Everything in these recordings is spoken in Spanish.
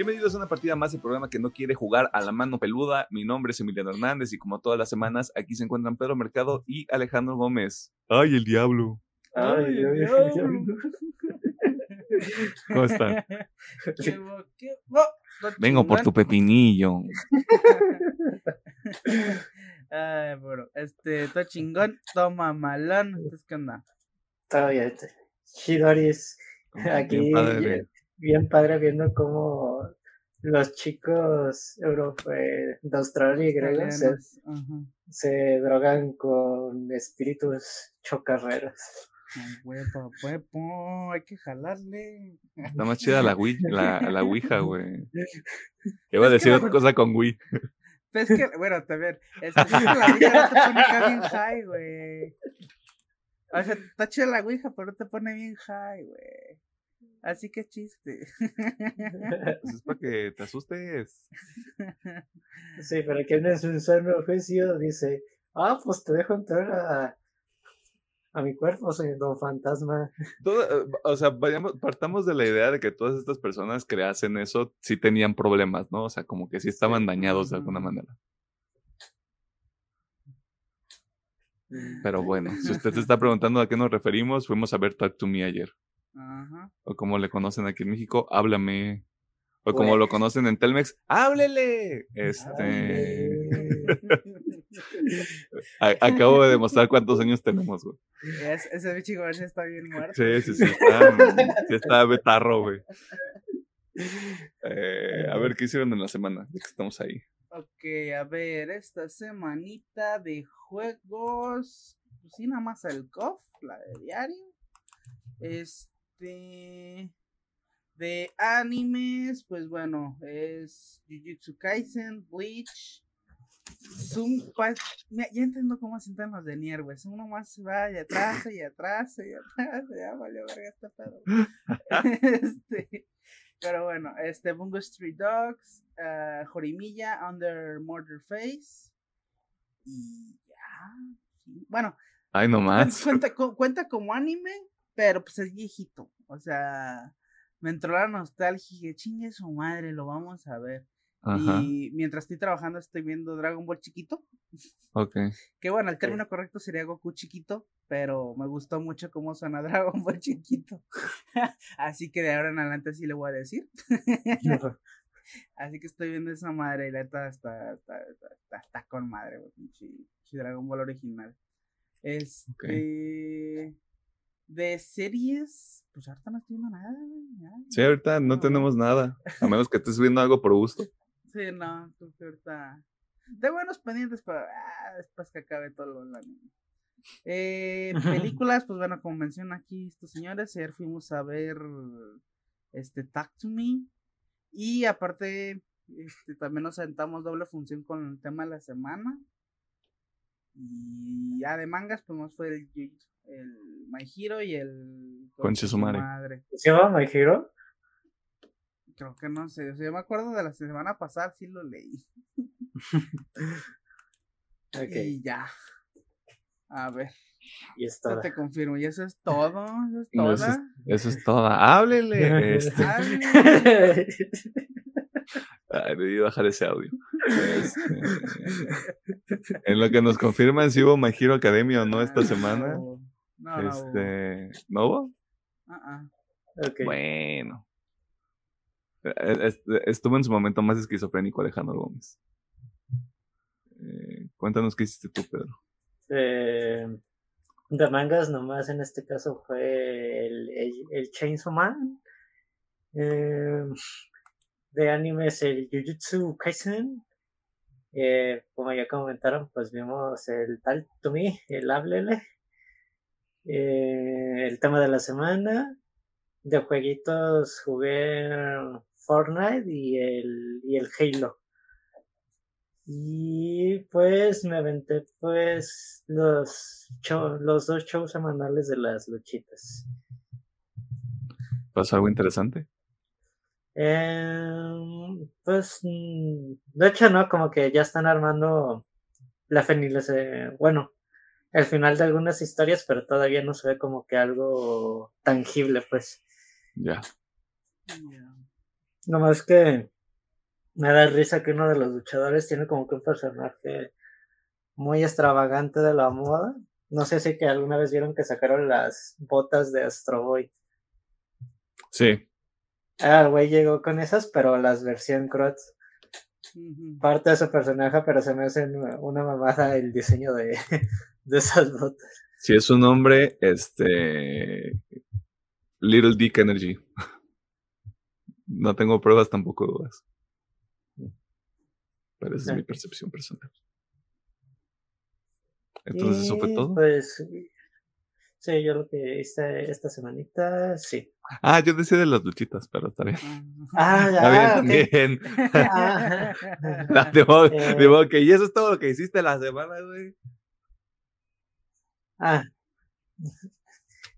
Bienvenidos a una partida más del programa que no quiere jugar a la mano peluda. Mi nombre es Emiliano Hernández y como todas las semanas aquí se encuentran Pedro Mercado y Alejandro Gómez. ¡Ay, el diablo! Ay, Ay, Dios. ay, ¿Cómo están? ¿Qué bo- qué bo- lo Vengo por tu pepinillo. Ay, bueno, este, todo chingón, toma malón. ¿qué onda? Todavía este, Chidoris, aquí Bien padre. Bien padre viendo cómo los chicos europe- de Australia y griegos se, drogan con espíritus chocarreros. Ay, Huevo, huevo, hay que jalarle. Está más chida la, Wii, la, la Ouija, güey. Iba a decir otra cosa con Wii. Pues es que, bueno, ver, es que la ouija no te pone bien high, güey. O sea, está chida la ouija, pero no te pone bien high, güey. Así que chiste. Pues es para que te asustes. Sí, pero que en su sano juicio dice, ah, pues te dejo entrar a, a mi cuerpo, soy don fantasma. Todo, eh, o sea, vayamos, partamos de la idea de que todas estas personas que hacen eso sí tenían problemas, ¿no? O sea, como que sí estaban dañados de alguna manera. Pero bueno, si usted se está preguntando a qué nos referimos, fuimos a ver Talk to Me ayer. Ajá. O como le conocen aquí en México, háblame. O como lo conocen en Telmex, háblele. Este. acabo de demostrar cuántos años tenemos, güey. Es- ese bicho está bien muerto. Sí, sí, sí. Está, sí está betarro, güey. Eh, a ver qué hicieron en la semana, ya que estamos ahí. Ok, a ver, esta semanita de juegos. Pues sí, nada más el COF, la de diario. Este. De animes, pues bueno, es Jujutsu Kaisen, Bleach. Zoom, mira, ya entiendo cómo se sientan los de Nier, güey. Uno más se va y atrás y atrás y atrás. Ya valió verga este pedo. este, pero bueno, este Bungo Street Dogs, uh, Jorimilla, Under Murder Face. Y ya. Bueno, Ay, no más. cuenta, cu- cuenta como anime, pero pues es viejito. O sea, me entró la nostalgia y dije, chingue su madre, lo vamos a ver. Ajá, Y mientras estoy trabajando estoy viendo Dragon Ball chiquito. ok. Que bueno, el término correcto sería Goku chiquito, pero me gustó mucho cómo suena Dragon Ball chiquito. Así que de ahora en adelante sí le voy a decir. Así que estoy viendo esa madre y la está, está, está, con madre, Dragon Ball original. Este. De series, pues ahorita no estoy viendo nada. Sí, ahorita no No. tenemos nada. A menos que estés viendo algo por gusto. Sí, no, creo que ahorita. De buenos pendientes, pero ah, después que acabe todo lo anime. Eh, películas, pues bueno, como menciona aquí estos señores, ayer fuimos a ver este Talk to Me. Y aparte, este, también nos sentamos doble función con el tema de la semana. Y ya de mangas, pues nos fue el, Jujutsu- el My Hero y el Conche su madre. madre. ¿Se llama My Hero? Creo que no sé, o sea, yo me acuerdo de la semana pasada, sí lo leí. Y ya. A ver, y es yo todo. te confirmo. Y eso es todo. Eso es No, eso, es, toda. eso es todo. Háblele. Este, Ay, debí bajar ese audio. Este, en lo que nos confirman si hubo My Hero Academia o no esta ah, semana. No, no, no. Este, ¿No hubo? Ah, ah. Bueno. Es- Estuvo en su momento más esquizofrénico Alejandro Gómez. Eh, cuéntanos qué hiciste tú, Pedro. Eh, de mangas nomás en este caso fue el, el, el Chainsaw Man. Eh, de animes el Jujutsu Kaisen. Eh, como ya comentaron, pues vimos el Tal to Me, el Háblele. Eh, el tema de la semana. De jueguitos jugué Fortnite y el, y el Halo. Y pues me aventé pues los, show- los dos shows semanales de las luchitas. ¿Pasó algo interesante? Em, pues mm, de hecho no, como que ya están armando la finalización, bueno, el final de algunas historias, pero todavía no se ve como que algo tangible, pues. Ya. Ya. Nomás que me da risa que uno de los luchadores tiene como que un personaje muy extravagante de la moda. No sé si que alguna vez vieron que sacaron las botas de Astro Boy. Sí. Ah, el güey llegó con esas, pero las versión Crots. Ujú. Parte de su personaje, pero se me hace una mamada el diseño de, de esas botas. Si es un nombre, este. Little Dick Energy. No tengo pruebas, tampoco dudas. Pero esa es mi percepción personal. Entonces, ¿eso fue todo? Pues sí, yo lo que hice esta semanita, sí. Ah, yo decía de las luchitas, pero está bien. Ah, Está ya, bien, ok. bien. Ah, Ah, de modo, Eh. de modo que, y eso es todo lo que hiciste la semana, güey. Ah.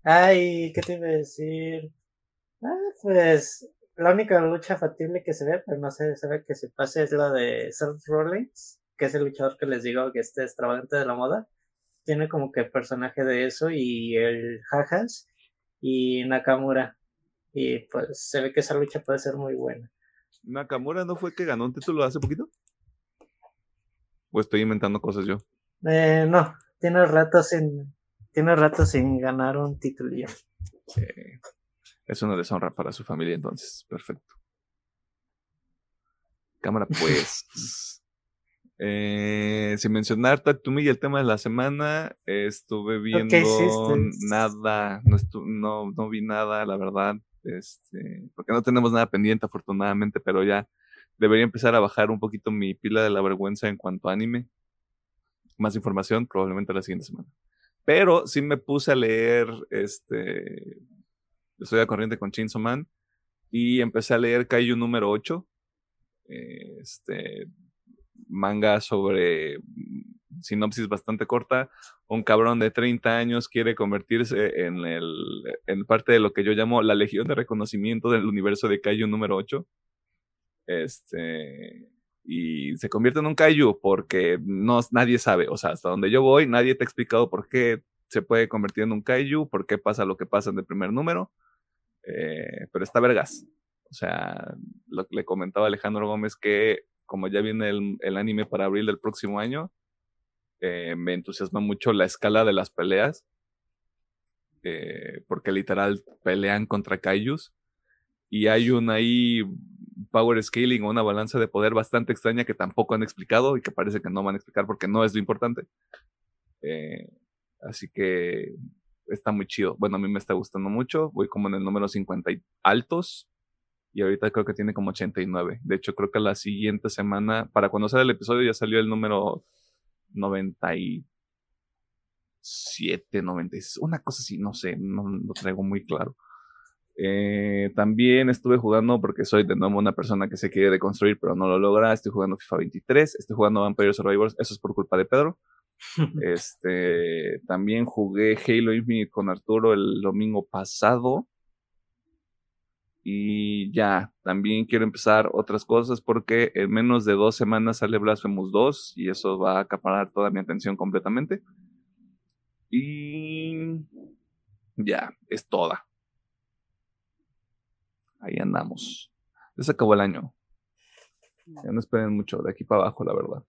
Ay, ¿qué te iba a decir? Ah, pues la única lucha factible que se ve, pero no sé, se ve que se pase es la de Seth Rollins, que es el luchador que les digo que este extravagante de la moda. Tiene como que personaje de eso y el Jajas y Nakamura. Y pues se ve que esa lucha puede ser muy buena. Nakamura no fue que ganó un título hace poquito. O estoy inventando cosas yo. Eh, no, tiene rato sin, tiene rato sin ganar un título ya. Eh, es una deshonra para su familia, entonces. Perfecto. Cámara, pues. Eh, sin mencionar Tatumi y el tema de la semana, estuve viendo nada, no, estu- no, no vi nada, la verdad, este, porque no tenemos nada pendiente afortunadamente, pero ya debería empezar a bajar un poquito mi pila de la vergüenza en cuanto a anime. Más información probablemente la siguiente semana. Pero sí me puse a leer, este, estoy a corriente con Chainsaw Man y empecé a leer Kaiju número 8. eh, Este manga sobre sinopsis bastante corta. Un cabrón de 30 años quiere convertirse en, el, en parte de lo que yo llamo la legión de reconocimiento del universo de Kaiju número 8. Este, y se convierte en un Kaiju porque no, nadie sabe, o sea, hasta donde yo voy, nadie te ha explicado por qué se puede convertir en un Kaiju, por qué pasa lo que pasa en el primer número. Eh, pero está vergas. O sea, lo que le comentaba Alejandro Gómez que como ya viene el, el anime para abril del próximo año, eh, me entusiasma mucho la escala de las peleas. eh, porque literal pelean contra kaijus. Y hay un ahí power scaling o una balanza de poder bastante extraña que tampoco han explicado y que parece que no van a explicar porque no es lo importante. Eh, así que está muy chido. Bueno, a mí me está gustando mucho. Voy como en el número 50 y altos. Y ahorita creo que tiene como 89. De hecho, creo que la siguiente semana, para cuando sale el episodio, ya salió el número 97, 96. Una cosa así, no sé, no lo traigo muy claro. Eh, también estuve jugando porque soy de nuevo una persona que se quiere deconstruir, pero no lo logra. Estoy jugando FIFA 23, estoy jugando Vampire Survivors. Eso es por culpa de Pedro. Este, también jugué Halo Infinite con Arturo el domingo pasado. Y ya, también quiero empezar otras cosas porque en menos de dos semanas sale Blasphemous 2 y eso va a acaparar toda mi atención completamente. Y ya, es toda. Ahí andamos. Ya se acabó el año. Ya no esperen mucho de aquí para abajo, la verdad.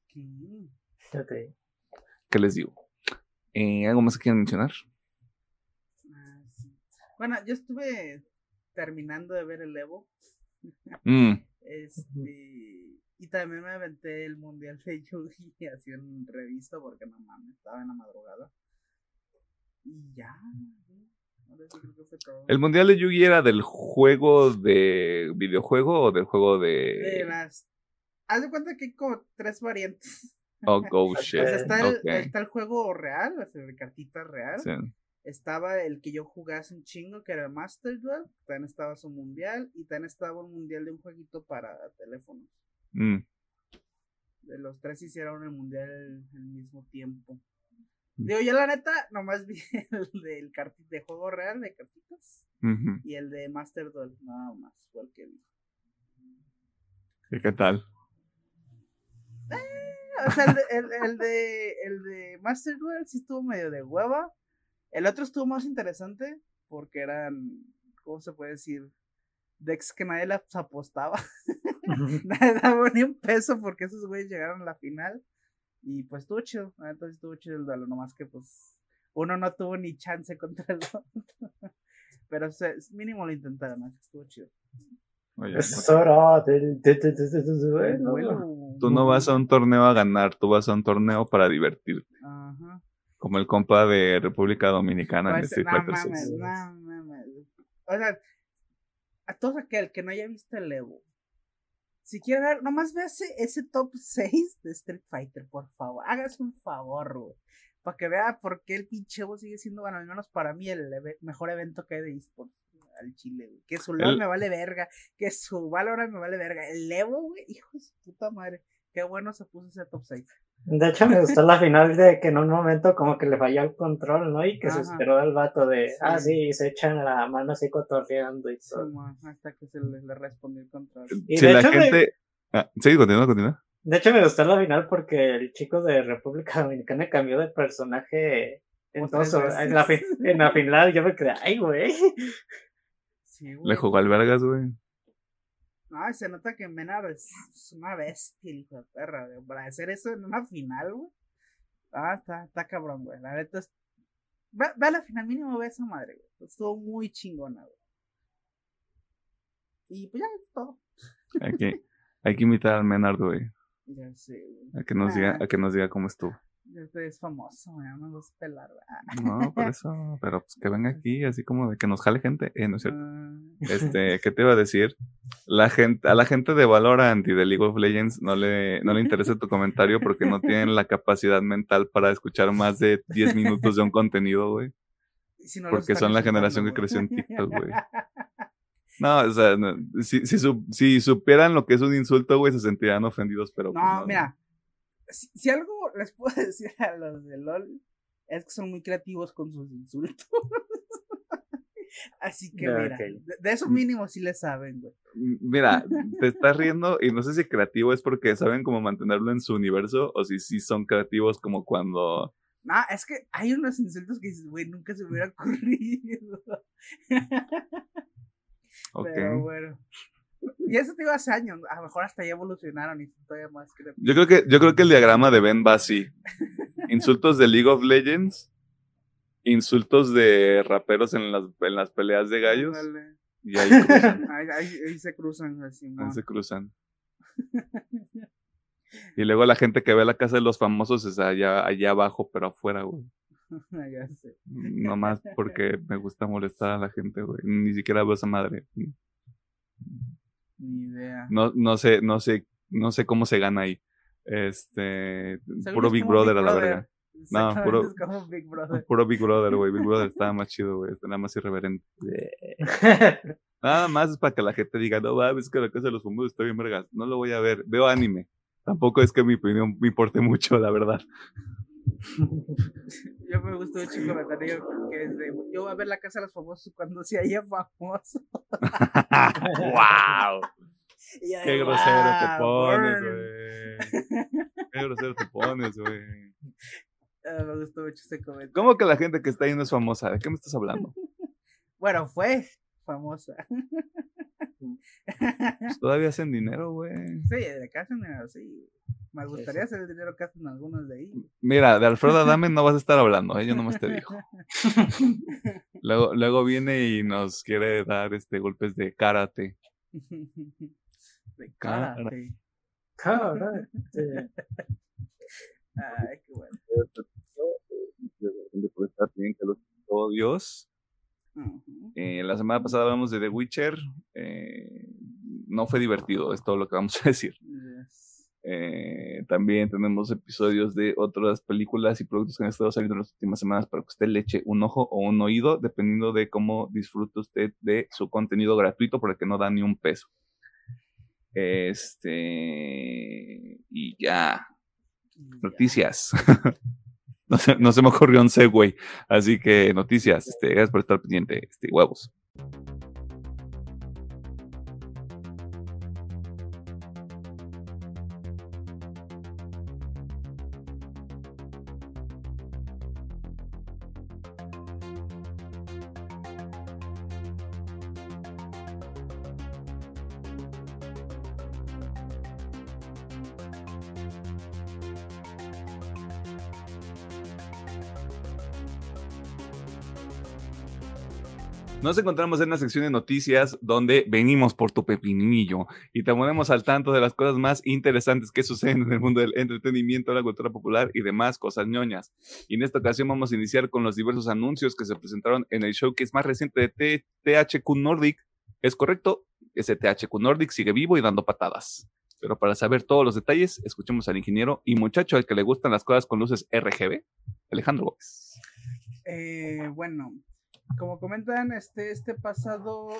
Ok. Ok. ¿Qué les digo? Eh, ¿Algo más que quieran mencionar? Ah, sí. Bueno, yo estuve terminando de ver el Evo. Mm, Este. Y también me aventé el mundial de Yugi así en revista porque no mames, estaba en la madrugada. Y ya. ¿El mundial de Yugi era del juego de videojuego o del juego De de. las. Haz de cuenta que hay como tres variantes. Oh, oh shit. O sea, está el, Ok. está el juego real, o sea, de cartita real. Sí. Estaba el que yo jugué hace un chingo, que era el Master Duel. También estaba su mundial. Y también estaba un mundial de un jueguito para teléfono. Mm, De los tres hicieron el mundial al mismo tiempo. Digo, yo la neta, nomás vi el del de juego real de cartitas. Y el de Master Duel, nada más, fue el que vi. ¿Y ¿Qué tal? O sea, el de, el, el de, el de Master Duel sí estuvo medio de hueva. El otro estuvo más interesante porque eran ¿cómo se puede decir? Decks que nadie las apostaba. nadie daba ni un peso porque esos güeyes llegaron a la final. Y pues estuvo chido, entonces estuvo chido el duelo, nomás que pues uno no tuvo ni chance contra el otro. Pero es mínimo lo intentaron, estuvo chido. Oye, Es hora del tú no vas a un torneo a ganar, tú vas a un torneo para divertirte. Ajá. Como el compa de República Dominicana en Pues, Street no Fighter mames, 6. no mames. O sea, a todo aquel que no haya visto el Evo, si quiere ver, nomás ve ese, ese top 6 de Street Fighter, por favor. Hágase un favor, güey. Para que vea por qué el pinche Evo sigue siendo, bueno, al menos para mí, el mejor evento que hay de esports al Chile, güey. Que su LOL El- me vale verga, que su Valorant me vale verga. El Evo, güey, hijo de su puta madre. Qué bueno se puso ese top 6. De hecho, me gustó la final de que en un momento como que le falló el control, ¿no? Y que se esperó al vato de, Sí. ah, sí, y se echan la mano así cotorreando y todo. Simón, Hasta que se le, le respondió el control. Y Si de la hecho me- gente. Ah, sí, continúa, continúa. De hecho, me gustó la final porque el chico de República Dominicana cambió de personaje en, Como todo tres su- veces. en, la, en la final. Yo me quedé, ay, güey. Sí, güey. Le jugó al Vergas, güey. Ay, se nota que Menard es, una bestia, el hijo de perra, güey. Para hacer eso en una final, güey. Ah, está, está cabrón, güey. La neta es. Ve, ve a la final, mínimo ve esa madre, güey. Estuvo muy chingona, güey. Y pues ya, es todo. Hay que, hay que invitar al Menard, güey. Ya sé, güey. A que nos diga, Ah. a que nos diga cómo estuvo. Ya es famoso. No me gusta pelar, No, por eso. Pero pues que venga aquí, así como de que nos jale gente. Eh, no es cierto. ah, Este, ¿qué te iba a decir? La gente, a la gente de Valorant y de League of Legends no le, no le interesa tu comentario porque no tienen la capacidad mental para escuchar más de 10 minutos de un contenido, güey. si no Porque son la generación que creció en TikTok, güey. No, o sea, no, si, si, si supieran lo que es un insulto, güey, se sentirían ofendidos, pero. pues, No, mira. Si, si algo les puedo decir a los de LOL es que son muy creativos con sus insultos. Así que mira, de, de eso mínimo sí le saben, güey. Mira, te estás riendo y no sé si creativo es porque saben cómo mantenerlo en su universo o si sí son creativos como cuando. No, es que hay unos insultos que dices, güey, nunca se me hubiera ocurrido. Ok. Pero bueno. Y eso te digo hace años, a lo mejor hasta ya evolucionaron y todavía más creativos. Yo creo que, yo creo que el diagrama de Ben va así. Insultos de League of Legends, insultos de raperos en las, en las peleas de gallos, y ahí cruzan, Ahí, ahí- ahí se cruzan así, ahí ¿no? se cruzan. Y luego la gente que ve la casa de los famosos es allá, allá abajo, pero afuera, güey. ya sé. Nomás porque me gusta molestar a la gente, güey. Ni siquiera veo esa madre. Ni idea. No, no sé, no sé, no sé cómo se gana ahí. Este, puro Big Brother a la verga. No, puro- es como Big Brother. Puro Big Brother, güey. Big Brother estaba más chido, güey. Nada más irreverente. Nada más es para que la gente diga, no mames, es que la casa de los famosos está bien vergas. No lo voy a ver. Veo anime. Tampoco es que mi opinión me importe mucho, la verdad. Yo me gustó un chico comentario que es de, yo voy a ver la casa de los famosos cuando se haya famoso. ¡Wow! ¡Qué grosero te "Wow, pones, burn". güey! ¡Qué grosero te pones, güey! Ah, me gustó mucho ese comentario. ¿Cómo que la gente que está ahí no es famosa? ¿De qué me estás hablando? Bueno, fue famosa. Pues todavía hacen dinero, güey. sí, de que hacen dinero, sí. Me gustaría hacer el dinero que hacen algunos de ahí. Mira, de Alfredo Adame no vas a estar hablando, ¿eh? yo nomás te digo. Luego, luego viene y nos quiere dar este golpes de karate. De karate. Cabrón. Ay, qué bueno. por estar bien, que los todo Eh, la semana pasada hablamos de The Witcher. eh, no fue divertido, es todo lo que vamos a decir. Yes. Eh, también tenemos episodios de otras películas y productos que han estado saliendo en las últimas semanas para que usted le eche un ojo o un oído, dependiendo de cómo disfruta usted de su contenido gratuito, porque no da ni un peso. Este. Y ya. Y ya. Noticias. no, se, me ocurrió un segue. Así que noticias. Este, gracias por estar pendiente. Este, huevos. Nos encontramos en la sección de noticias donde venimos por tu pepinillo y te ponemos al tanto de las cosas más interesantes que suceden en el mundo del entretenimiento, la cultura popular y demás cosas ñoñas. Y en esta ocasión vamos a iniciar con los diversos anuncios que se presentaron en el showcase más reciente de THQ Nordic. Es correcto, ese THQ Nordic sigue vivo y dando patadas. Pero para saber todos los detalles, escuchemos al ingeniero y muchacho al que le gustan las cosas con luces RGB, Alejandro Gómez. Eh, bueno, como comentan, este, este pasado.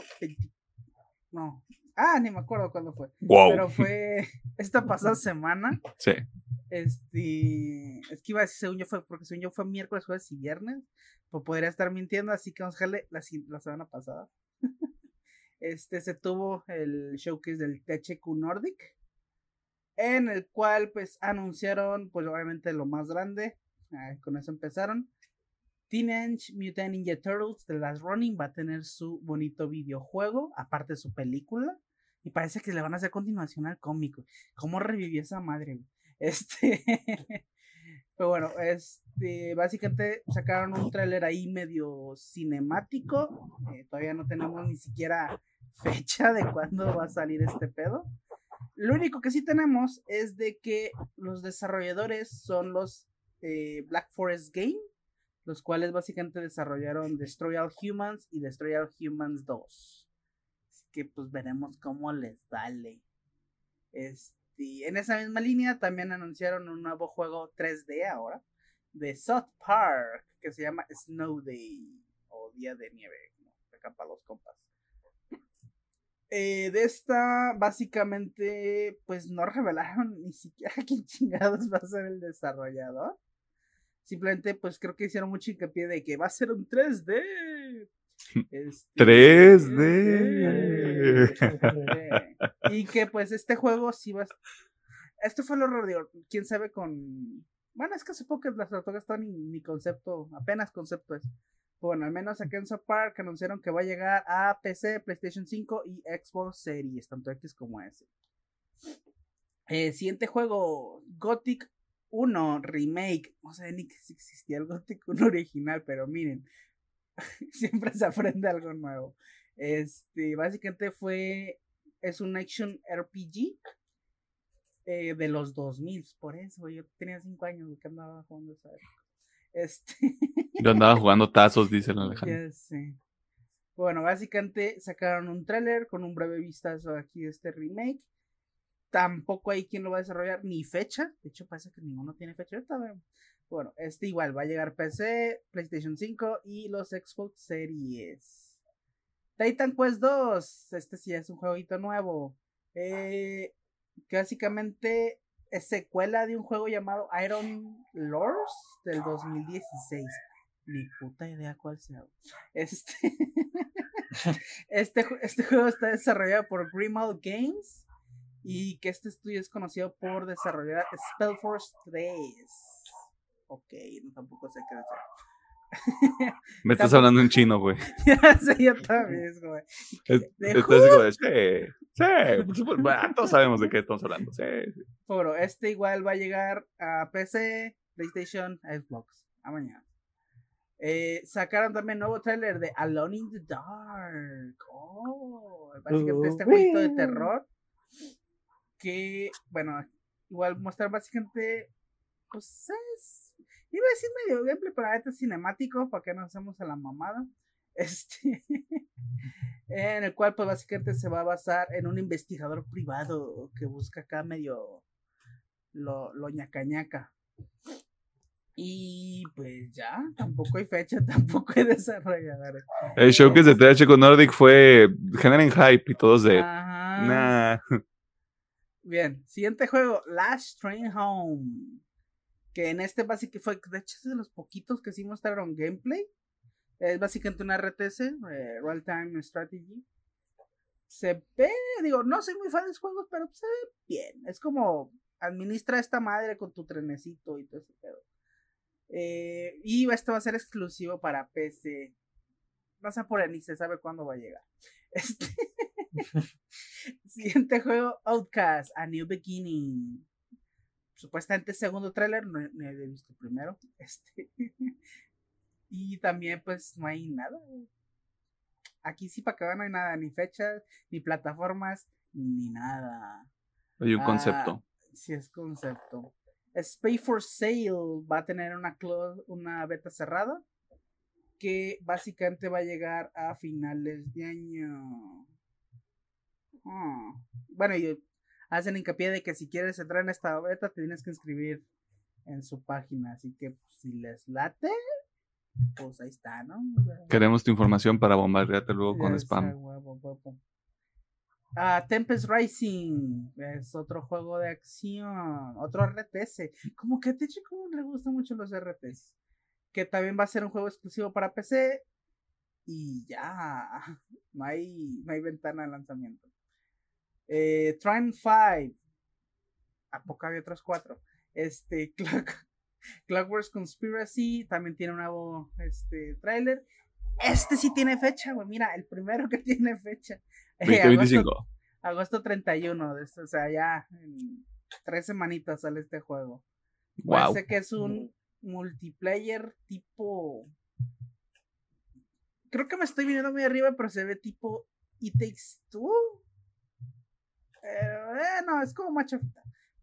No. Ah, ni me acuerdo cuándo fue. Pero fue esta pasada semana. Sí. Este. Es que iba a decir, según yo fue, porque según yo fue miércoles, jueves y viernes. Pues podría estar mintiendo, así que vamos a dejarle la, la semana pasada. este se tuvo el showcase del THQ Nordic. En el cual, pues, anunciaron, pues, obviamente lo más grande. con eso empezaron. Teenage Mutant Ninja Turtles The Last Running va a tener su bonito videojuego, aparte de su película. Y parece que le van a hacer continuación al cómico. ¿Cómo revivió esa madre? Este. Pero bueno, este. Básicamente sacaron un tráiler ahí medio cinemático. Eh, todavía no tenemos ni siquiera fecha de cuándo va a salir este pedo. Lo único que sí tenemos es de que los desarrolladores son los eh, Black Forest Game los cuales básicamente desarrollaron Destroy All Humans y Destroy All Humans 2. Así que pues veremos cómo les sale. Este, en esa misma línea también anunciaron un nuevo juego 3D ahora de South Park que se llama Snow Day o Día de Nieve, acá para los compas. Eh, de esta, básicamente, pues no revelaron ni siquiera quién chingados va a ser el desarrollador. Simplemente, pues creo que hicieron mucho hincapié de que va a ser un 3D. 3D. Este, y que pues este juego sí va a... Esto fue lo raro, quién sabe con... Bueno, es que hace poco las tortugas están ni, concepto, apenas concepto es. Bueno, al menos aquí en South Park anunciaron que va a llegar a PC, PlayStation 5 y Xbox Series, tanto X como S. Eh, siguiente juego, Gothic uno remake, no sé ni que si existía el Gothic 1 original, pero miren, siempre se aprende algo nuevo. Este, básicamente fue, es un action RPG eh, de los 2000, por eso, yo tenía 5 años que andaba jugando esa Este. Yo andaba jugando tazos, dice el Alejandro. Ya sé. Bueno, básicamente sacaron un tráiler con un breve vistazo aquí de este remake. Tampoco hay quien lo va a desarrollar, ni fecha. De hecho, parece que ninguno tiene fecha. Bueno, este igual va a llegar PC, PlayStation 5 y los Xbox Series. Titan Quest 2. Este sí es un jueguito nuevo. Eh, que básicamente es secuela de un juego llamado Iron Lords del 2016. Ni puta idea cuál sea. Este, este, este juego está desarrollado por Grimald Games y que este estudio es conocido por desarrollar Spellforce 3. Ok, no, tampoco sé qué decir. Me estás hablando en chino, güey. ya sé, yo también, güey. Estás como de, sí, sí, bueno, todos sabemos de qué estamos hablando, sí, Bueno, este igual va a llegar a PC, PlayStation, Xbox, a mañana. Eh, sacaron también nuevo trailer de Alone in the Dark. Oh, básicamente este jueguito de terror que, bueno, igual mostrar básicamente, pues es, iba a decir medio gameplay, pero este cinemático, para que no hacemos a la mamada. Este, en el cual, pues básicamente se va a basar en un investigador privado que busca acá medio lo, lo ñaca ñaca. Y pues ya, tampoco hay fecha, tampoco hay desarrolladores. El showcase de THQ Nordic fue generen hype y todos de. Nah. Bien, siguiente juego, Last Train Home. Que en este básicamente fue, de hecho es de los poquitos que sí mostraron gameplay. Es básicamente una RTS, eh, Real Time Strategy. Se ve, digo, no soy muy fan de los juegos, pero se ve bien. Es como administra esta madre con tu trenecito y todo ese pedo. Eh, y esto va a ser exclusivo para PC. No sé por ni se sabe cuándo va a llegar. Este. Siguiente juego, Outcast, A New Beginning. Supuestamente segundo tráiler, no, he visto primero. Este. y también pues no hay nada. Aquí sí para que no hay nada, ni fechas, ni plataformas, ni nada. Hay un concepto. Ah, sí, es concepto. Spay for Sale va a tener una, una beta cerrada que básicamente va a llegar a finales de año. Ah, bueno, y hacen hincapié de que si quieres entrar en esta beta te tienes que inscribir en su página, así que pues, si les late, pues ahí está, ¿no? Queremos tu información para bombardearte luego con spam. Ah, Tempest Rising es otro juego de acción, otro RTS. Como que a como le gustan mucho los RTS. Que también va a ser un juego exclusivo para PC. Y ya, no hay, no hay ventana de lanzamiento. Eh, Trine 5. ¿A poco había otros cuatro? Este, Clock, Clockworks Conspiracy también tiene un nuevo este, trailer. Este sí tiene fecha, güey. Mira, el primero que tiene fecha. 2025. agosto, agosto, 31. De esto, o sea, ya en tres semanitas sale este juego. Wow. Parece que es un multiplayer tipo. Creo que me estoy viniendo muy arriba, pero se ve tipo It Takes Two. Pero, eh, no, es como macho.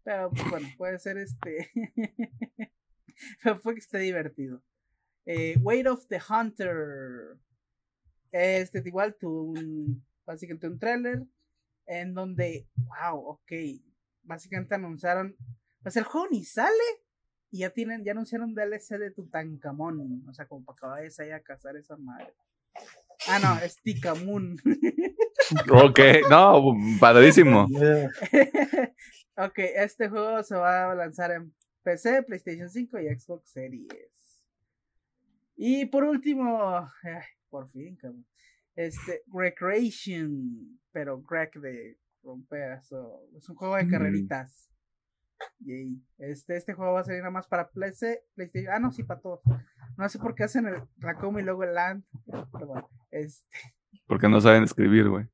Pero pues, bueno, puede ser este. pero fue que esté divertido. Eh, Weight of the Hunter. Este igual tuvo un, básicamente un trailer en donde, wow, ok, básicamente anunciaron, pues el juego ni sale y ya tienen, ya anunciaron DLC de Tutankamón, o sea, como para que vayas ahí a cazar esa madre. Ah, no, es Tikamun. ok, no, padrísimo. ok, este juego se va a lanzar en PC, PlayStation 5 y Xbox Series. Y por último, por fin, cabrón. Este, Recreation, pero Greg de romper, es un juego de carreritas. Yay. Este, este juego va a salir nada más para PC, PlayStation. Ah, no, sí, para todos. No sé por qué hacen el Raccoon y luego el Land. Pero bueno, este. Porque no saben escribir, güey.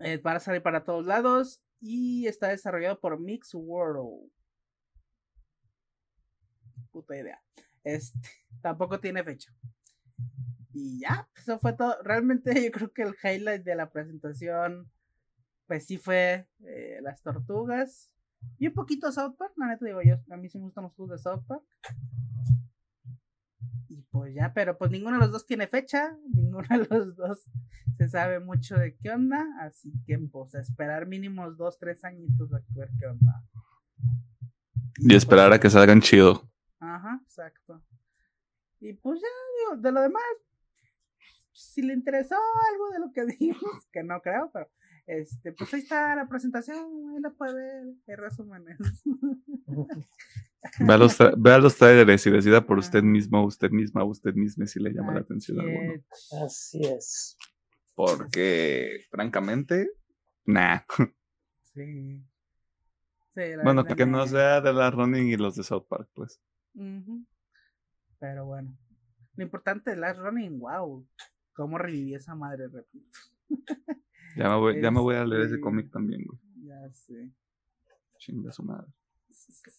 Eh, va a salir para todos lados. Y está desarrollado por Mix World. Puta idea. Este, tampoco tiene fecha. Y ya, pues, eso fue todo. Realmente yo creo que el highlight de la presentación, pues sí fue eh, las tortugas. Y un poquito South Park, la neta digo yo, a mí sí me gustan los juegos de South Park. Pues ya, pero pues ninguno de los dos tiene fecha, ninguno de los dos se sabe mucho de qué onda, así que pues a esperar mínimos dos, tres añitos a ver qué onda. Y, esperar a que salgan chido. Ajá, exacto. Y pues ya, digo, de lo demás, si le interesó algo de lo que dijimos, que no creo, pero este, pues ahí está la presentación, ahí la puede ver, hay resúmenes. Vea los, vea los trailers y decida por usted mismo, usted misma, usted misma si le llama la atención a alguno. Así es. Porque, francamente, nah. Sí. bueno, que no sea de la Running y los de South Park, pues. Pero bueno. Lo importante de Last Running, wow. ¿Cómo reviví esa madre, repito? ya, me voy, ya me voy a leer ese este, cómic también, güey. Ya sé. Chinga su madre.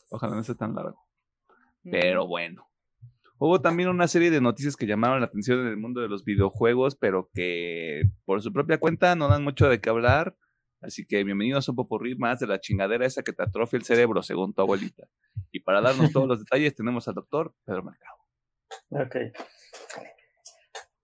Ojalá no sea tan largo. Pero bueno. Hubo también una serie de noticias que llamaron la atención en el mundo de los videojuegos, pero que por su propia cuenta no dan mucho de qué hablar. Así que bienvenidos a un popurrí más de la chingadera esa que te atrofia el cerebro, según tu abuelita. Y para darnos todos los detalles tenemos al doctor Pedro Mercado. Ok.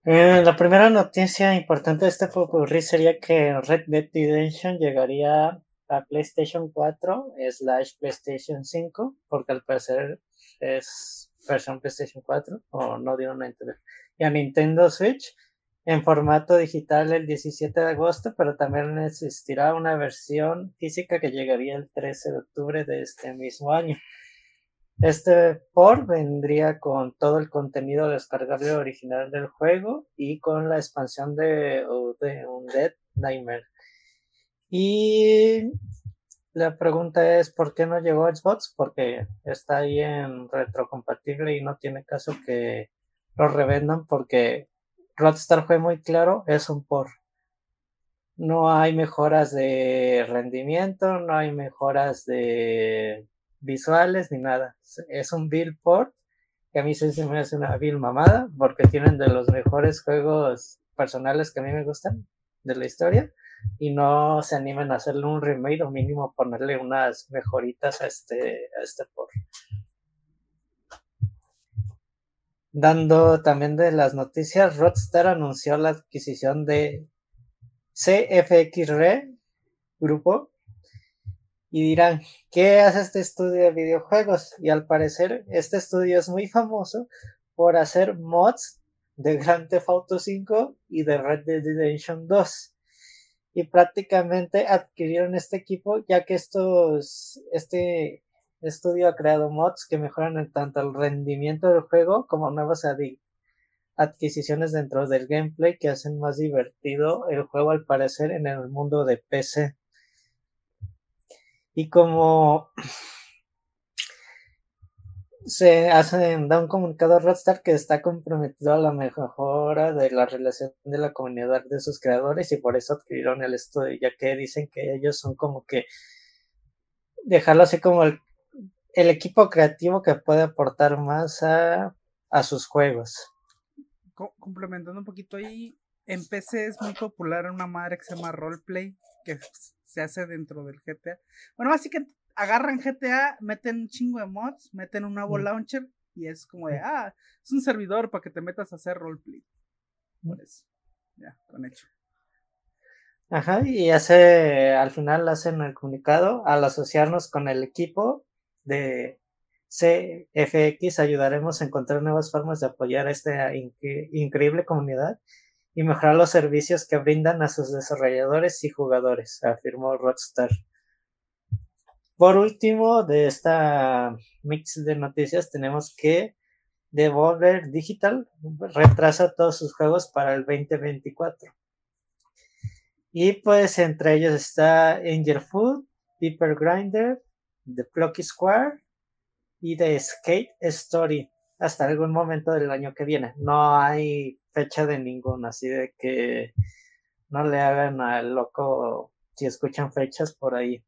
Eh, la primera noticia importante de este popurrí sería que Red Dead Redemption llegaría a PlayStation 4 slash PlayStation 5, porque al parecer es versión PlayStation 4, o no dieron a entender. Y a Nintendo Switch en formato digital el 17 de agosto, pero también existirá una versión física que llegaría el 13 de octubre de este mismo año. Este port vendría con todo el contenido descargable original del juego y con la expansión de, de Undead Nightmare. Y la pregunta es, ¿por qué no llegó Xbox? Porque está ahí en retrocompatible y no tiene caso que lo revendan porque Rockstar fue muy claro, es un port. No hay mejoras de rendimiento, no hay mejoras de visuales ni nada. Es un build port que a mí se me hace una vil mamada porque tienen de los mejores juegos personales que a mí me gustan de la historia y no se animen a hacerle un remake o mínimo ponerle unas mejoritas a este, a este por. Dando también de las noticias, Rockstar anunció la adquisición de CFXR Grupo y dirán, ¿qué hace este estudio de videojuegos? Y al parecer este estudio es muy famoso por hacer mods de Grand Theft Auto 5 y de Red Dead Redemption 2. Y prácticamente adquirieron este equipo ya que estos, este estudio ha creado mods que mejoran tanto el rendimiento del juego como nuevas adquisiciones dentro del gameplay que hacen más divertido el juego al parecer en el mundo de PC. Y como se hace, da un comunicado a Rockstar que está comprometido a la mejora de la relación de la comunidad de sus creadores y por eso adquirieron el estudio, ya que dicen que ellos son como que dejarlo así como el, equipo creativo que puede aportar más a, a sus juegos. complementando un poquito ahí, en PC es muy popular una madre que se llama Roleplay, que se hace dentro del GTA. Bueno, así que agarran GTA, meten un chingo de mods, meten un nuevo launcher y es como de, ah, es un servidor para que te metas a hacer roleplay. Por eso, ya, con hecho. Ajá, y hace, al final hacen el comunicado, al asociarnos con el equipo de CFX ayudaremos a encontrar nuevas formas de apoyar a esta increíble comunidad y mejorar los servicios que brindan a sus desarrolladores y jugadores, afirmó Rockstar. Por último, de esta mix de noticias, tenemos que Devolver Digital retrasa todos sus juegos para el 2024. Y pues entre ellos está Angel Food, Piper Grinder, The Plucky Square y The Skate Story hasta algún momento del año que viene. No hay fecha de ninguna, así de que no le hagan al loco si escuchan fechas por ahí.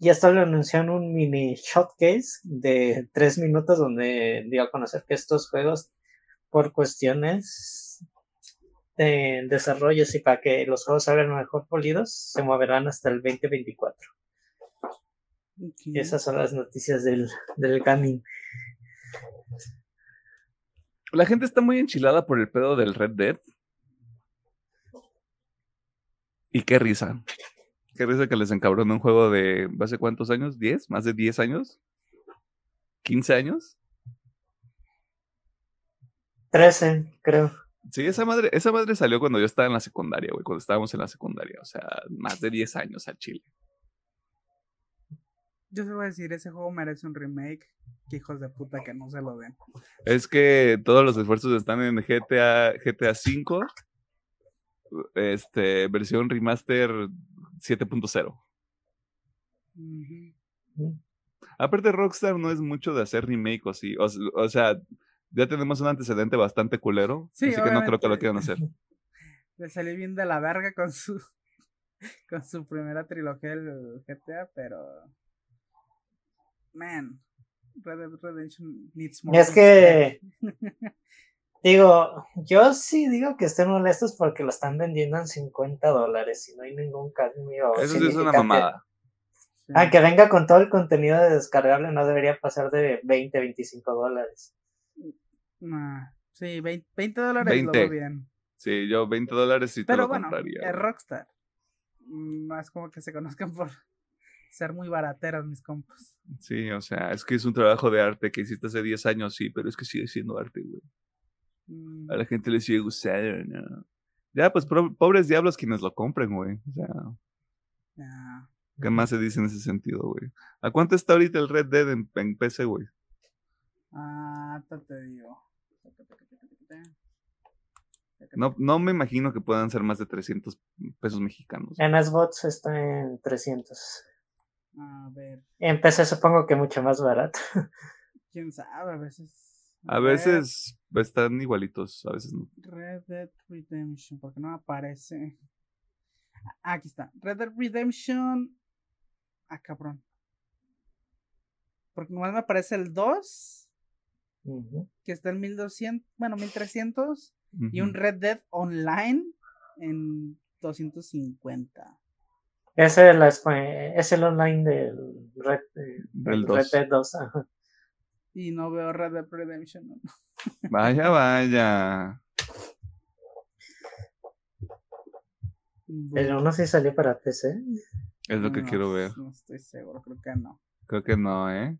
Y esto lo anunció en un mini showcase de tres minutos donde dio a conocer que estos juegos, por cuestiones de desarrollo y para que los juegos salgan mejor polidos, se moverán hasta el 2024. Y esas son las noticias del, del gaming. La gente está muy enchilada por el pedo del Red Dead. Y qué risa. Qué risa que les encabronó un juego de ¿hace cuántos años? ¿10? ¿Más de 10 años? ¿15 años? 13, creo. Sí, esa madre, esa madre salió cuando yo estaba en la secundaria, güey, cuando estábamos en la secundaria, o sea, más de 10 años a Chile. Yo se voy a decir, ese juego merece un remake, que hijos de puta que no se lo den. Es que todos los esfuerzos están en GTA, GTA 5, este, versión remaster 7.0. Aparte, Rockstar no es mucho de hacer remake o así. O, sea, ya tenemos un antecedente bastante culero. así que no creo que lo quieran hacer. Le salió bien de la verga con su con su primera trilogía del GTA, pero man, Red Dead Redemption needs more. Es que Digo, yo sí digo que estén molestos porque lo están vendiendo en 50 dólares y no hay ningún cambio. Eso sí es una mamada. Ah, que venga con todo el contenido de descargable no debería pasar de 20, 25 dólares. sí, 20, dólares 20. lo bien. Sí, yo 20 dólares sí te Pero lo bueno, Es Rockstar. Más como que se conozcan por ser muy barateros mis compas. Sí, o sea, es que es un trabajo de arte que hiciste hace 10 años, sí, pero es que sigue siendo arte, güey. A la gente le sigue gustando, ¿no? Ya, pues pobres diablos quienes lo compren, güey. O sea. ¿Qué más se dice en ese sentido, güey? ¿A cuánto está ahorita el Red Dead en, PC, güey? Ah, te digo. No, no me imagino que puedan ser más de 300 pesos mexicanos. En Xbox está en 300. A ver. En PC supongo que mucho más barato. Quién sabe, a veces a veces están igualitos, a veces no. Red Dead Redemption, porque no aparece. Aquí está. Red Dead Redemption. Ah, cabrón. Porque nomás me aparece el 2. Que está en 1200. Bueno, 1300. Y un Red Dead Online en 250. Ese es, la, es el online del Red, Del Red 2. Dead 2. ajá. Y no veo Red Dead Redemption. ¿no? Vaya, vaya. El 1 sí salió para PC. Es lo que No, quiero ver. No estoy seguro, creo que no. Creo que no, ¿eh?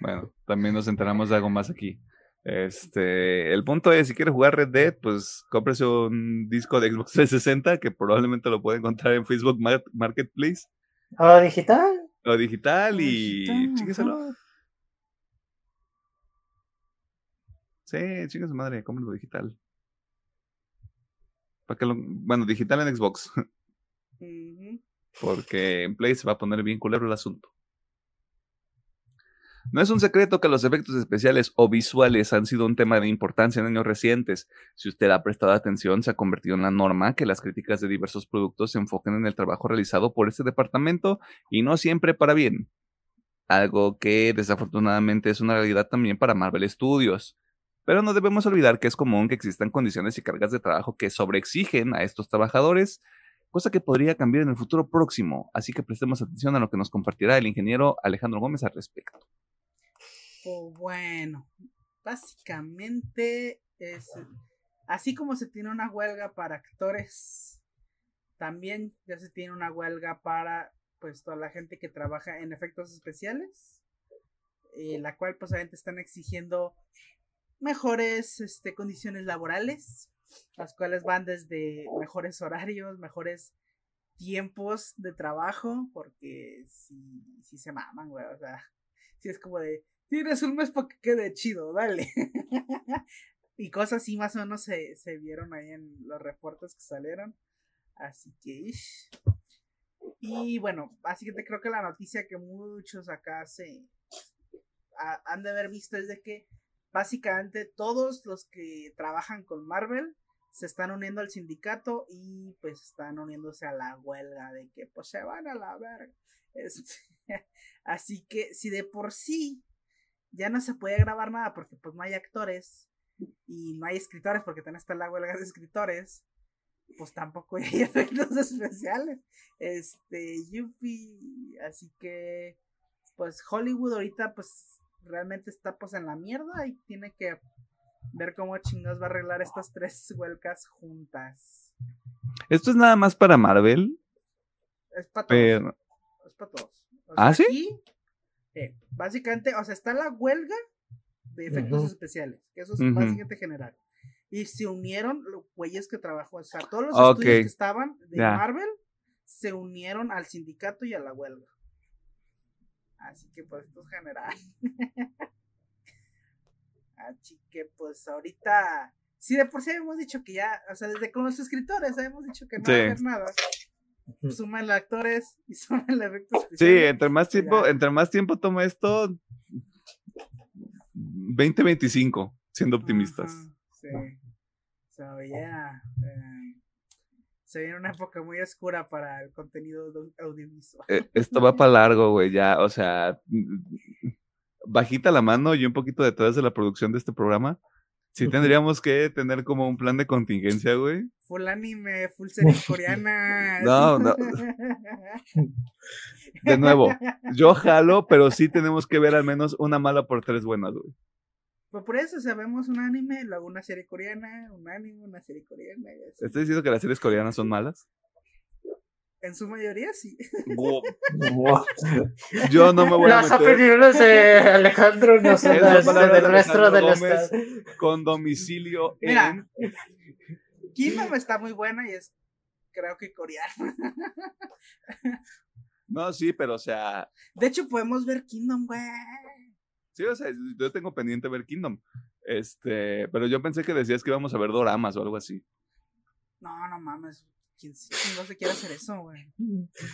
Bueno, también nos enteramos de algo más aquí. Este, el punto es, si quiere jugar Red Dead, pues cómprese un disco de Xbox 360 que probablemente lo puede encontrar en Facebook Mar- Marketplace ¿O digital? o digital y chíqueselo. Sí, chingue su madre, cómpralo digital. Para que lo, bueno, digital en Xbox, porque en Play se va a poner bien culero el asunto. No es un secreto que los efectos especiales o visuales han sido un tema de importancia en años recientes. Si usted ha prestado atención, se ha convertido en la norma que las críticas de diversos productos se enfoquen en el trabajo realizado por este departamento y no siempre para bien. Algo que desafortunadamente es una realidad también para Marvel Studios. Pero no debemos olvidar que es común que existan condiciones y cargas de trabajo que sobreexigen a estos trabajadores, cosa que podría cambiar en el futuro próximo. Así que prestemos atención a lo que nos compartirá el ingeniero Alejandro Gómez al respecto. Pues bueno, básicamente es así como se tiene una huelga para actores, también ya se tiene una huelga para pues toda la gente que trabaja en efectos especiales, eh, la cual pues obviamente están exigiendo mejores este, condiciones laborales, las cuales van desde mejores horarios, mejores tiempos de trabajo, porque si, si se maman, güey, o sea, si es como de, tienes un mes para que quede chido, dale. y cosas así más o menos se, se vieron ahí en los reportes que salieron. Así que... Y bueno, básicamente creo que la noticia que muchos acá se han de haber visto es de que básicamente todos los que trabajan con Marvel se están uniendo al sindicato y pues están uniéndose a la huelga de que pues se van a la verga. Este, así que si de por sí ya no se puede grabar nada porque pues no hay actores y no hay escritores porque también está la huelga de escritores, pues tampoco hay efectos especiales. Este, yupi, así que pues Hollywood ahorita pues realmente está pues en la mierda y tiene que ver cómo chingados va a arreglar estas tres huelgas juntas. Esto es nada más para Marvel, Es para todos. pero... Es para todos. O ¿Ah, sí? aquí, eh, básicamente, o sea, está la huelga de efectos especiales, que eso es Ujú. básicamente general. Y se unieron los güeyes que trabajó, o sea, todos los Ok. estudios que estaban de. Marvel se unieron al sindicato y a la huelga. Así que pues esto es general. Así que pues ahorita, sí de por sí habíamos dicho que ya, o sea, desde con los escritores habíamos dicho que no Sí. va a haber nada. Súmenle actores y súmenle efectos Sí, entre más tiempo, Ya. entre más tiempo toma esto, 2025, siendo optimistas. Sí. So, yeah. eh, se viene una época muy oscura para el contenido audio- audiovisual. Eh, Esto va para largo, güey, ya, o sea, bajita la mano y un poquito detrás de la producción de este programa. Sí tendríamos que tener como un plan de contingencia, güey. Full anime, full serie coreana. No, no. De nuevo, yo jalo, pero sí tenemos que ver al menos una mala por tres buenas, güey. Pues por eso sabemos un anime, luego una serie coreana, un anime, una serie coreana. y así. ¿Estás diciendo que las series coreanas son malas? En su mayoría sí. Yo no me voy a Las meter opiniones de Alejandro no son las del de resto del estado. con domicilio Mira. en... Kingdom está muy buena y es, creo que coreana. No, sí, pero o sea, De hecho, podemos ver Kingdom, güey. Sí, o sea, yo tengo pendiente ver Kingdom. Este, pero yo pensé que decías que íbamos a ver doramas o algo así. No, no mames. ¿Quién, no se quiere hacer eso, güey?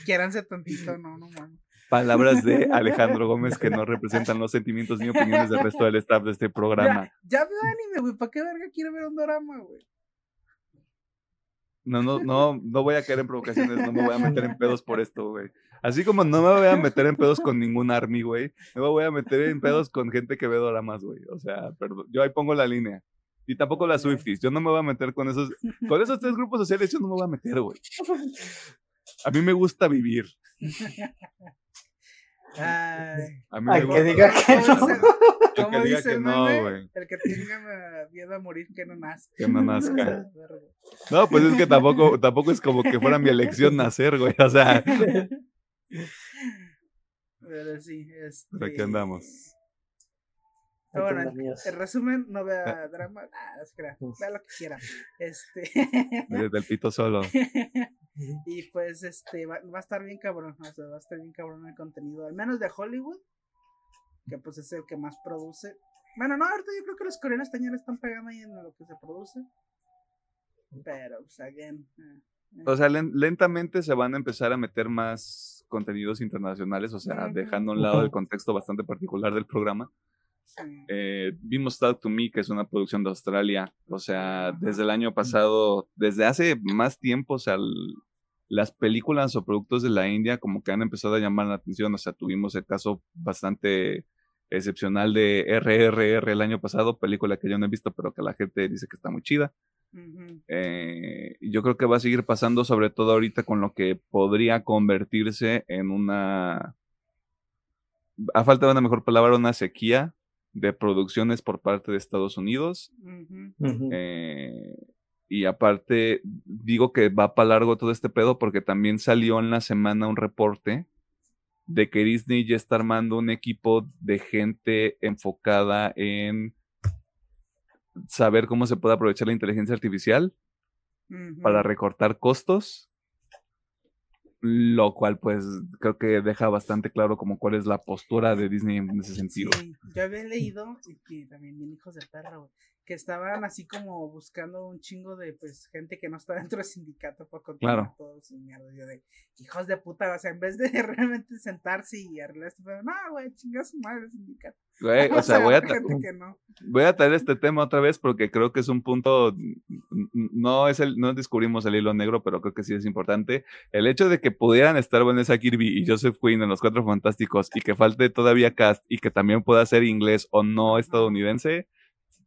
Quiéranse tantito, no, no mames. Palabras de Alejandro Gómez que no representan los sentimientos ni opiniones del resto del staff de este programa. Ya, ya veo anime, güey. ¿Para qué verga quiere ver un drama, güey? No, no, no, no voy a caer en provocaciones, no me voy a meter en pedos por esto, güey. Así como no me voy a meter en pedos con ningún army, güey. No me voy a meter en pedos con gente que ve doramas, güey. O sea, perdón, yo ahí pongo la línea. Y tampoco las Swifties. Yo no me voy a meter con esos. Con esos tres grupos sociales, yo no me voy a meter, güey. A mí me gusta vivir. Ay, A mí me que gusta- diga que ¿Cómo no. El que diga dice que el no, güey. El que tenga miedo a morir que no nazca. Que no nazca. Verga. No, pues es que tampoco, tampoco es como que fuera mi elección nacer, güey. O sea, Pero sí, este... ¿Pero aquí andamos? Pero bueno, en resumen, no vea drama, ah, es que vea lo que quiera. Este, desde el pito solo. y pues este va, va a estar bien cabrón, o sea, va a estar bien cabrón el contenido, al menos de Hollywood, que pues es el que más produce. Bueno, no, ahorita yo creo que los coreanos también están pegando ahí en lo que se produce. Pero, pues, again. eh, eh. O sea, len- lentamente se van a empezar a meter más contenidos internacionales, o sea, dejando a un lado el contexto bastante particular del programa. Sí. Eh, vimos Talk to Me, que es una producción de Australia. O sea, desde el año pasado, desde hace más tiempo, o sea, las películas o productos de la India como que han empezado a llamar la atención. O sea, tuvimos el caso bastante excepcional de RRR el año pasado, película que yo no he visto, pero que la gente dice que está muy chida. Eh, yo creo que va a seguir pasando, sobre todo ahorita con lo que podría convertirse en una, a falta de una mejor palabra, una sequía de producciones por parte de Estados Unidos. Eh, y aparte, digo que va para largo todo este pedo porque también salió en la semana un reporte de que Disney ya está armando un equipo de gente enfocada en saber cómo se puede aprovechar la inteligencia artificial para recortar costos, lo cual pues creo que deja bastante claro como cuál es la postura de Disney en ese sentido. Sí, yo había leído que también bien hijos de güey, que estaban así como buscando un chingo de pues gente que no está dentro del sindicato para controlar Claro. todo su mierda. Yo de hijos de puta, o sea, en vez de realmente sentarse y arreglar esto, pero no, güey, chinga su madre el sindicato. Güey, o sea, voy a, no. voy a traer este tema otra vez porque creo que es un punto, no es el, no descubrimos el hilo negro, pero creo que sí es importante. El hecho de que pudieran estar Vanessa Kirby y Joseph Quinn en los Cuatro Fantásticos y que falte todavía cast y que también pueda ser inglés o no estadounidense,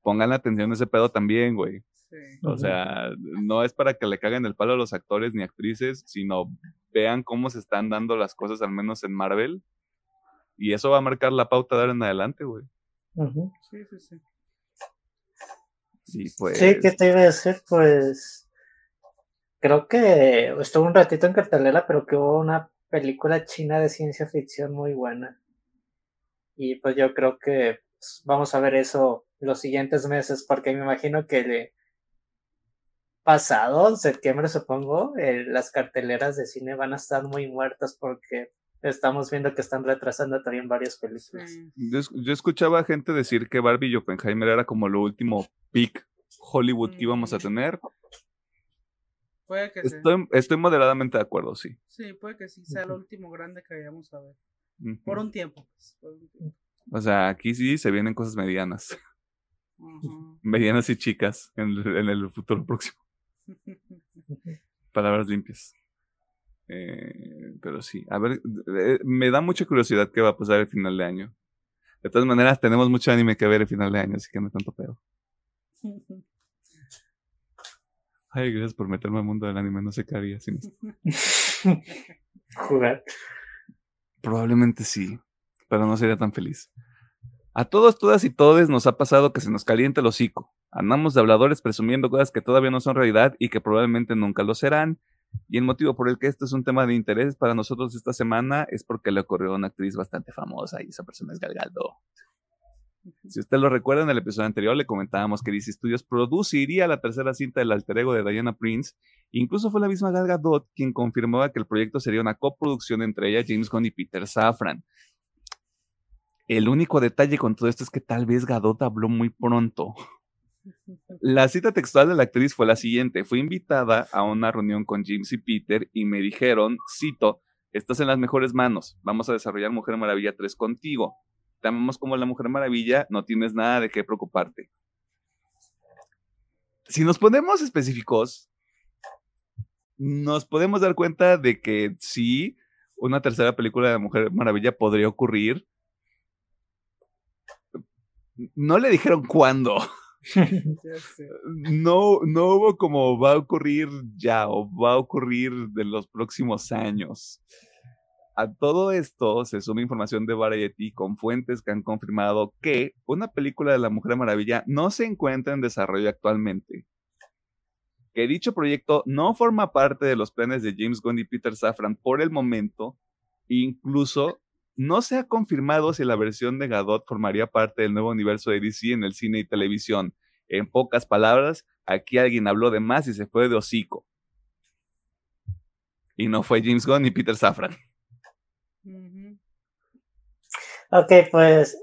pongan atención a ese pedo también, güey. Sí. O sea, no es para que le caguen el palo a los actores ni actrices, sino vean cómo se están dando las cosas, al menos en Marvel. Y eso va a marcar la pauta de ahora en adelante, güey. Ujú. Sí, sí, sí. Y pues. Sí, ¿qué te iba a decir? Pues creo que estuvo un ratito en cartelera, pero que hubo una película china de ciencia ficción muy buena. Y pues yo creo que pues, vamos a ver eso los siguientes meses, porque me imagino que el pasado, en septiembre supongo, eh, las carteleras de cine van a estar muy muertas porque estamos viendo que están retrasando también varias películas. Sí. Yo, yo escuchaba gente decir que Barbie y Oppenheimer era como lo último peak Hollywood que íbamos a Mm. tener. Puede que sí. Estoy, estoy moderadamente de acuerdo, sí. Sí, puede que sí sea lo Ujú. último grande que vayamos a ver. Por un tiempo, pues. Por un tiempo. O sea, aquí sí se vienen cosas medianas. Medianas y chicas en, el- en el futuro próximo. Palabras limpias. Eh, pero sí, a ver, eh, me da mucha curiosidad qué va a pasar el final de año. De todas maneras, tenemos mucho anime que ver el final de año, así que no tanto pedo. Ay, gracias por meterme al mundo del anime, no sé qué haría sin esto. Jugar. Probablemente sí, pero no sería tan feliz. A todos, todas y todes nos ha pasado que se nos calienta el hocico. Andamos de habladores presumiendo cosas que todavía no son realidad y que probablemente nunca lo serán. Y el motivo por el que este es un tema de interés para nosotros esta semana es porque le ocurrió a una actriz bastante famosa y esa persona es Gal Gadot. Si usted lo recuerda, en el episodio anterior le comentábamos que DC Studios produciría la tercera cinta del alter ego de Diana Prince. Incluso fue la misma Gal Gadot quien confirmaba que el proyecto sería una coproducción entre ella, James Gunn y Peter Safran. El único detalle con todo esto es que tal vez Gadot habló muy pronto. La cita textual de la actriz fue la siguiente. Fui invitada a una reunión con James y Peter y me dijeron, cito, estás en las mejores manos. Vamos a desarrollar Mujer Maravilla 3 contigo. Te amamos como la Mujer Maravilla, no tienes nada de qué preocuparte. Si nos ponemos específicos, nos podemos dar cuenta de que sí, una tercera película de Mujer Maravilla podría ocurrir. No le dijeron cuándo. No, no hubo como va a ocurrir ya o va a ocurrir de los próximos años. A todo esto se suma información de Variety con fuentes que han confirmado que una película de la Mujer Maravilla no se encuentra en desarrollo actualmente. Que dicho proyecto no forma parte de los planes de James Gunn y Peter Safran por el momento. Incluso no se ha confirmado si la versión de Gadot formaría parte del nuevo universo de DC en el cine y televisión. En pocas palabras, aquí alguien habló de más y se fue de hocico. Y no fue James Gunn ni Peter Safran. Ok, pues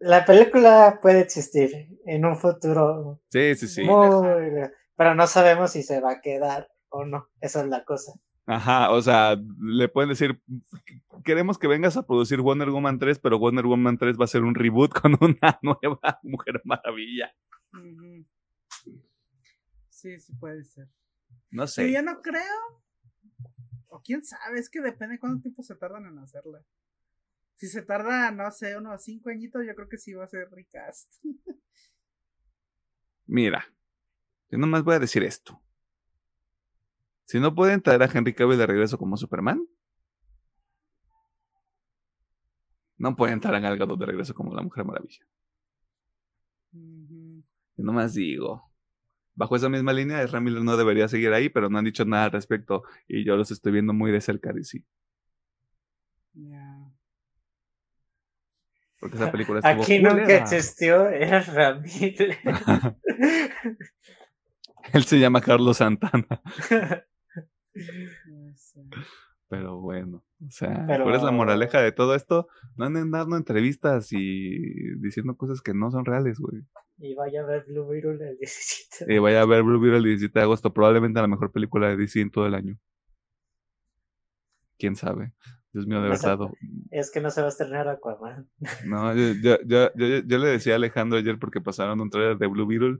la película puede existir en un futuro Sí, sí, sí. muy... Pero no sabemos si se va a quedar o no. Esa es la cosa. Ajá, o sea, le pueden decir, queremos que vengas a producir Wonder Woman 3, pero Wonder Woman 3 va a ser un reboot con una nueva Mujer Maravilla. Sí, sí puede ser. No Pero sé. yo no creo. O quién sabe, es que depende cuánto tiempo se tardan en hacerla. Si se tarda, no sé, unos cinco añitos, yo creo que sí va a ser recast. Mira, yo nomás voy a decir esto. Si no pueden traer a Henry Cavill de regreso como Superman, no pueden traer a Gal Gadot de regreso como la Mujer Maravilla. Yo nomás digo. Bajo esa misma línea, Ezra Miller no debería seguir ahí, pero no han dicho nada al respecto. Y yo los estoy viendo muy de cerca, DC. Ya. Porque esa película estuvo Aquí nunca existió, era Ramírez. Él se llama Carlos Santana. Pero bueno, o sea, Pero- ¿cuál es la moraleja de todo esto? No anden dando entrevistas y diciendo cosas que no son reales, güey. y vaya a ver Blue Beetle el 17. Y vaya a ver Blue Beetle el 17 de agosto, probablemente la mejor película de DC en todo el año. ¿Quién sabe? Dios mío, de No verdad. Es que no se va a estrenar Aquaman. No, yo, yo- yo- yo- yo le decía a Alejandro ayer porque pasaron un trailer de Blue Beetle.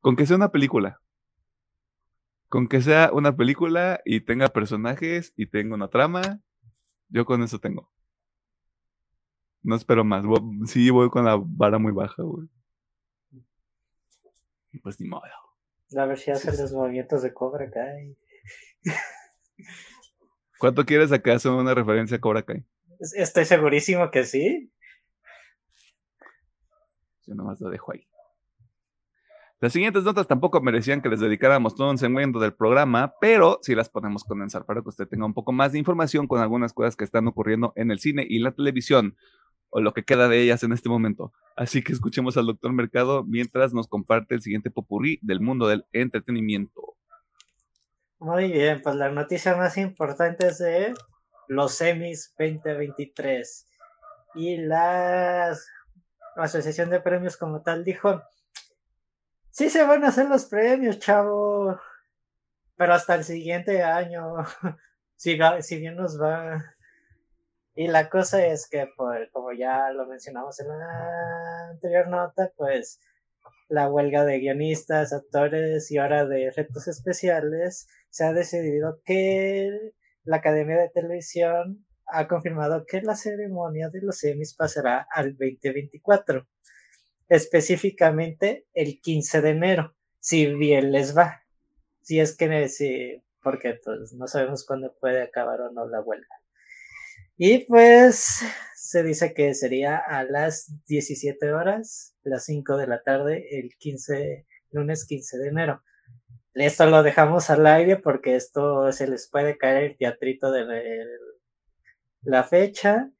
Con que sea una película. Con que sea una película y tenga personajes y tenga una trama, yo con eso tengo. No espero más. Sí, voy con la vara muy baja, güey. Y Pues ni modo. A ver si hace los movimientos de Cobra Kai. ¿Cuánto quieres a que haga una referencia a Cobra Kai? Es- Estoy segurísimo que sí. Yo nomás lo dejo ahí. Las siguientes notas tampoco merecían que les dedicáramos todo un segmento del programa, pero sí las podemos condensar para que usted tenga un poco más de información con algunas cosas que están ocurriendo en el cine y la televisión, o lo que queda de ellas en este momento. Así que escuchemos al doctor Mercado mientras nos comparte el siguiente popurrí del mundo del entretenimiento. Muy bien, pues la noticia más importante es de los Emmys 2023. Y la Asociación de Premios como tal dijo, sí se van a hacer los premios, chavo, pero hasta el siguiente año, si, bien nos va. Y la cosa es que, pues, como ya lo mencionamos en la anterior nota, pues la huelga de guionistas, actores y ahora de efectos especiales se ha decidido que la Academia de Televisión ha confirmado que la ceremonia de los Emmys pasará al 2024, específicamente el 15 de enero, si bien les va. Si es que si, porque pues no sabemos cuándo puede acabar o no la huelga. Y pues se dice que sería a las 17 horas, las 5 de la tarde, el 15, lunes 15 de enero. Esto lo dejamos al aire porque esto se les puede caer el teatrito de la- la fecha.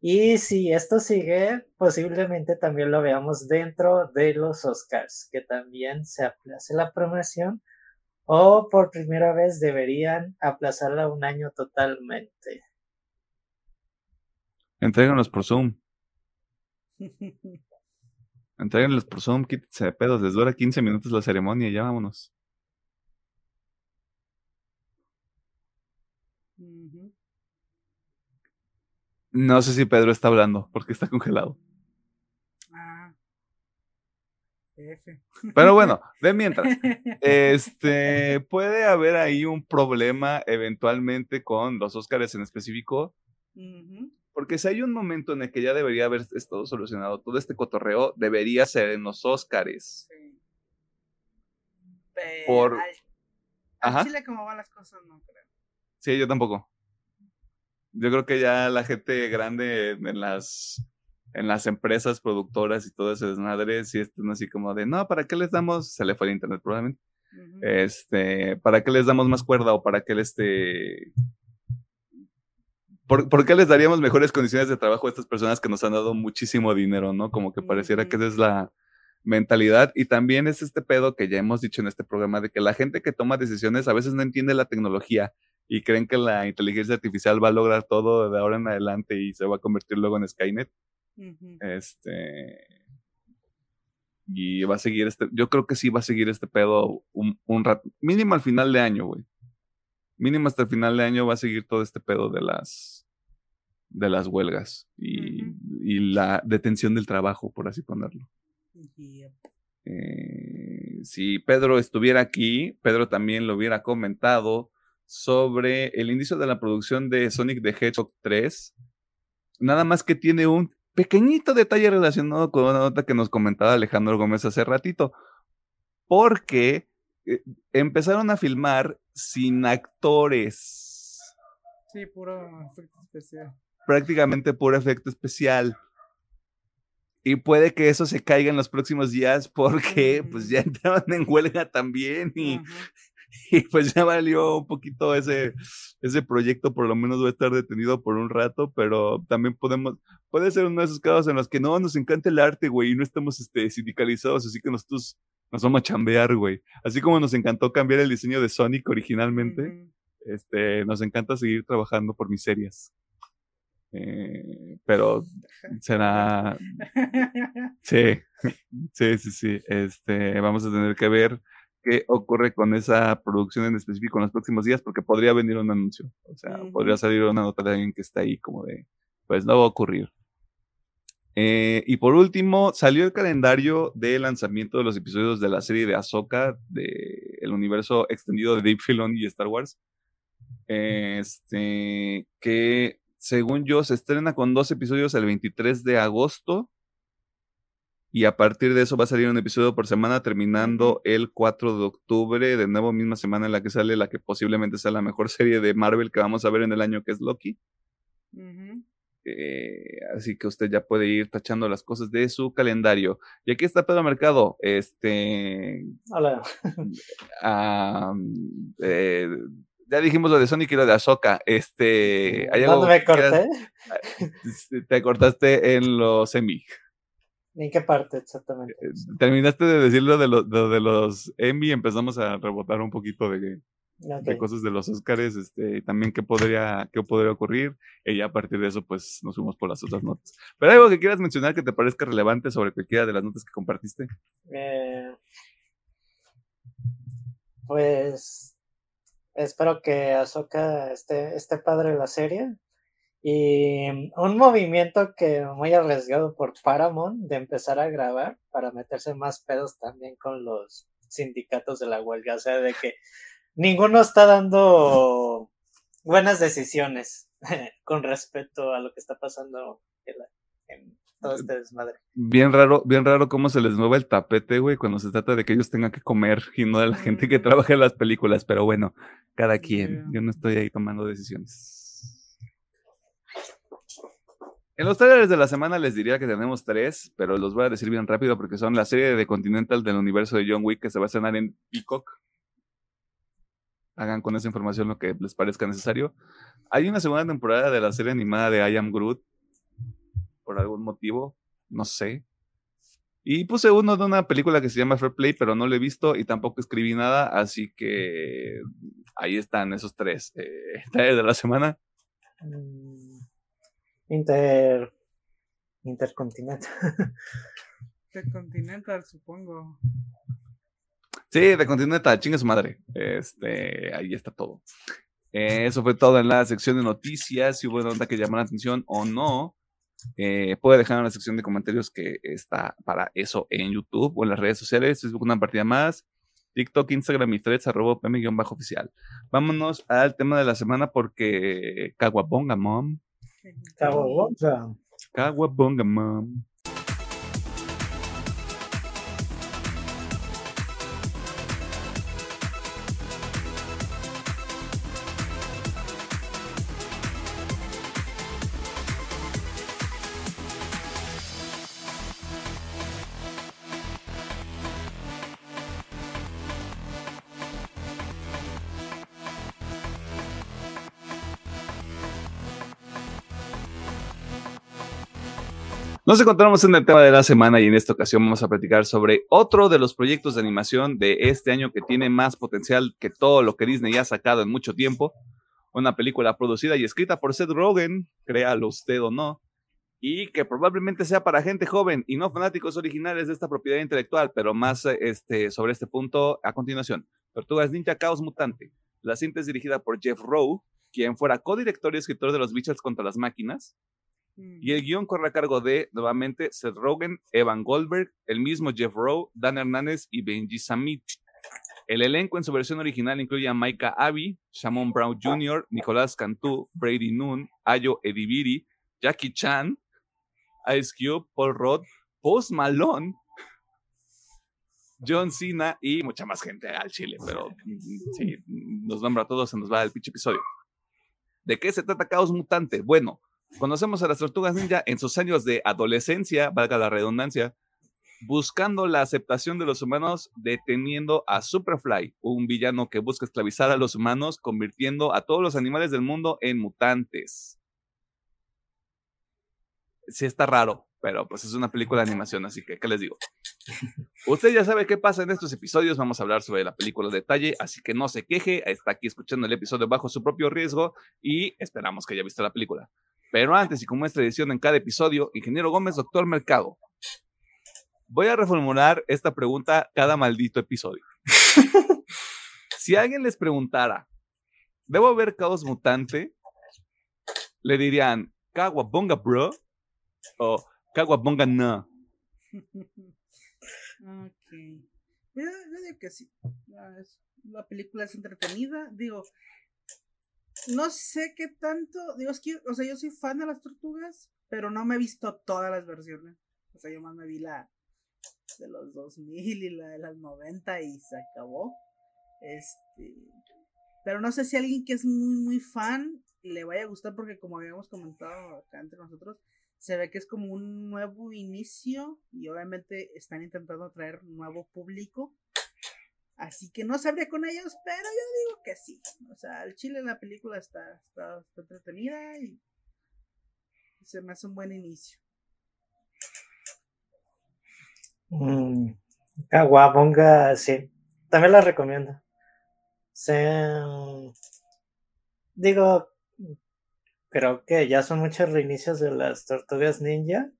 Y si esto sigue, posiblemente también lo veamos dentro de los Oscars, que también se aplace la promoción. O por primera vez deberían aplazarla un año totalmente. Entréganos por Zoom. Entréganlos por Zoom, quítense de pedos. Les dura 15 minutos la ceremonia y ya vámonos. No sé si Pedro está hablando porque está congelado. Ah. F. Pero bueno, de mientras. Este, puede haber ahí un problema eventualmente con los Óscares en específico, porque si hay un momento en el que ya debería haber estado solucionado todo este cotorreo, debería ser en los Óscares. Sí. Pero Por- al- Ajá. al Chile como van las cosas, no creo. Sí, yo tampoco. Yo creo que ya la gente grande en las en las empresas productoras y todo ese desmadre, sí están así como de, no, ¿para qué les damos? Se le fue el internet probablemente. Este, ¿para qué les damos más cuerda o para qué les este... ¿Por, por qué les daríamos mejores condiciones de trabajo a estas personas que nos han dado muchísimo dinero, no? Como que pareciera que esa es la mentalidad. Y también es este pedo que ya hemos dicho en este programa de que la gente que toma decisiones a veces no entiende la tecnología y creen que la inteligencia artificial va a lograr todo de ahora en adelante y se va a convertir luego en Skynet. Este. Y va a seguir este. Yo creo que sí va a seguir este pedo un, un rato. Mínimo al final de año, güey. Mínimo hasta el final de año va a seguir todo este pedo de las. de las huelgas. Y, y la detención del trabajo, por así ponerlo. Yep. Eh, si Pedro estuviera aquí, Pedro también lo hubiera comentado sobre el inicio de la producción de Sonic the Hedgehog 3. Nada más que tiene un pequeñito detalle relacionado con una nota que nos comentaba Alejandro Gómez hace ratito. Porque eh, empezaron a filmar sin actores. Sí, puro efecto especial. prácticamente puro efecto especial. Y puede que eso se caiga en los próximos días porque pues ya entraron en huelga también y. y, pues ya valió un poquito ese, ese proyecto, por lo menos va a estar detenido por un rato, pero también podemos, puede ser uno de esos casos en los que no, nos encanta el arte, güey, y no estamos este, sindicalizados, así que nosotros nos vamos a chambear, güey. Así como nos encantó cambiar el diseño de Sonic originalmente, este, nos encanta seguir trabajando por miserias. Eh, pero será, sí, sí, sí, sí. Este, vamos a tener que ver qué ocurre con esa producción en específico en los próximos días, porque podría venir un anuncio. O sea, Ujú. podría salir una nota de alguien que está ahí como de, pues no va a ocurrir. Eh, y por último, salió el calendario de lanzamiento de los episodios de la serie de Ahsoka, de el universo extendido de Dave Filoni y Star Wars. Este, que según yo se estrena con dos episodios el 23 de agosto. Y a partir de eso va a salir un episodio por semana, terminando el 4 de octubre, de nuevo misma semana en la que sale la que posiblemente sea la mejor serie de Marvel que vamos a ver en el año, que es Loki. Eh, así que usted ya puede ir tachando las cosas de su calendario. Y aquí está Pedro Mercado. Este. Hola. ah, eh, ya dijimos lo de Sonic y lo de Ahsoka. Este. ¿hay algo ¿Dónde me corté? Te cortaste en los Emmy. ¿En qué parte exactamente? Eh, Terminaste de decir lo de, lo- de los Emmy. Empezamos a rebotar un poquito de, de Ok. cosas de los Oscars. Este, y también qué podría, qué podría ocurrir. Y ya a partir de eso, pues nos fuimos por las otras notas. Pero hay algo que quieras mencionar que te parezca relevante sobre cualquiera de las notas que compartiste. Eh, pues espero que Ahsoka esté, esté padre la serie. Y un movimiento que muy arriesgado por Paramount de empezar a grabar para meterse más pedos también con los sindicatos de la huelga. O sea, de que ninguno está dando buenas decisiones con respecto a lo que está pasando en, la- en todo este desmadre. Bien raro, bien raro cómo se les mueve el tapete, güey, cuando se trata de que ellos tengan que comer y no de la gente que Ujú. trabaja en las películas. Pero bueno, cada quien. Yo no estoy ahí tomando decisiones. En los trailers de la semana les diría que tenemos tres, pero los voy a decir bien rápido porque son la serie de Continental del universo de John Wick que se va a estrenar en Peacock. Hagan con esa información lo que les parezca necesario. Hay una segunda temporada de la serie animada de I Am Groot. Por algún motivo. No sé. Y puse uno de una película que se llama Fair Play, pero no lo he visto y tampoco escribí nada. Así que ahí están esos tres. Eh, trailers de la semana. Mm, Inter. Intercontinental. De Continental, supongo. Sí, de Continental, chingue su madre. Este, ahí está todo. Eh, eso fue todo en la sección de noticias. Si hubo una nota que llamó la atención o no, eh, puede dejar en la sección de comentarios que está para eso en YouTube o en las redes sociales. Facebook una partida más. TikTok, Instagram y threads, arroba pm-oficial. Vámonos al tema de la semana porque Caguabonga Mom. Caguabonga. Caguabonga Mom. Nos encontramos en el tema de la semana y en esta ocasión vamos a platicar sobre otro de los proyectos de animación de este año que tiene más potencial que todo lo que Disney ha sacado en mucho tiempo. Una película producida y escrita por Seth Rogen, créalo usted o no, y que probablemente sea para gente joven y no fanáticos originales de esta propiedad intelectual, pero más este, sobre este punto a continuación. Tortugas Ninja Caos Mutante. La cinta es dirigida por Jeff Rowe, quien fuera codirector y escritor de Los Bichos contra las Máquinas, y el guion corre a cargo de, nuevamente, Seth Rogen, Evan Goldberg, el mismo Jeff Rowe, Dan Hernández y Benji Samit. El elenco en su versión original incluye a Maika Abbey, Shamon Brown Jr., Nicolás Cantú, Brady Noon, Ayo Edibiri, Jackie Chan, Ice Cube, Paul Rudd, Post Malone, John Cena y mucha más gente al chile, pero sí, nos nombra a todos, se nos va el pinche episodio. ¿De qué se trata Caos Mutante? Bueno, Conocemos a las tortugas ninja en sus años de adolescencia, valga la redundancia, buscando la aceptación de los humanos, deteniendo a Superfly, un villano que busca esclavizar a los humanos, convirtiendo a todos los animales del mundo en mutantes. Sí está raro, pero pues es una película de animación, así que, ¿qué les digo? Usted ya sabe qué pasa en estos episodios, vamos a hablar sobre la película de detalle, así que no se queje, está aquí escuchando el episodio bajo su propio riesgo y esperamos que haya visto la película. Pero antes, y como es tradición en cada episodio, Ingeniero Gómez, Doctor Mercado, voy a reformular esta pregunta cada maldito episodio. si alguien les preguntara, ¿debo ver Caos Mutante? Le dirían, Kawabonga, bro, o Kawabonga, no. Ok. Yo, yo digo que sí. La, la película es entretenida. Digo, no sé qué tanto. Digo, es que, o sea, yo soy fan de las tortugas, pero no me he visto todas las versiones. O sea, yo más me vi la de los 2000 y la de las 90 y se acabó. Este. Pero no sé si alguien que es muy, muy fan le vaya a gustar, porque como habíamos comentado acá entre nosotros, se ve que es como un nuevo inicio y obviamente están intentando atraer nuevo público. Así que no sabría con ellos, pero yo digo que sí. O sea, el chile en la película está, está, entretenida y se me hace un buen inicio. Mm, sí. También la recomiendo. Se, digo, creo que ya son muchos reinicios de las tortugas ninja.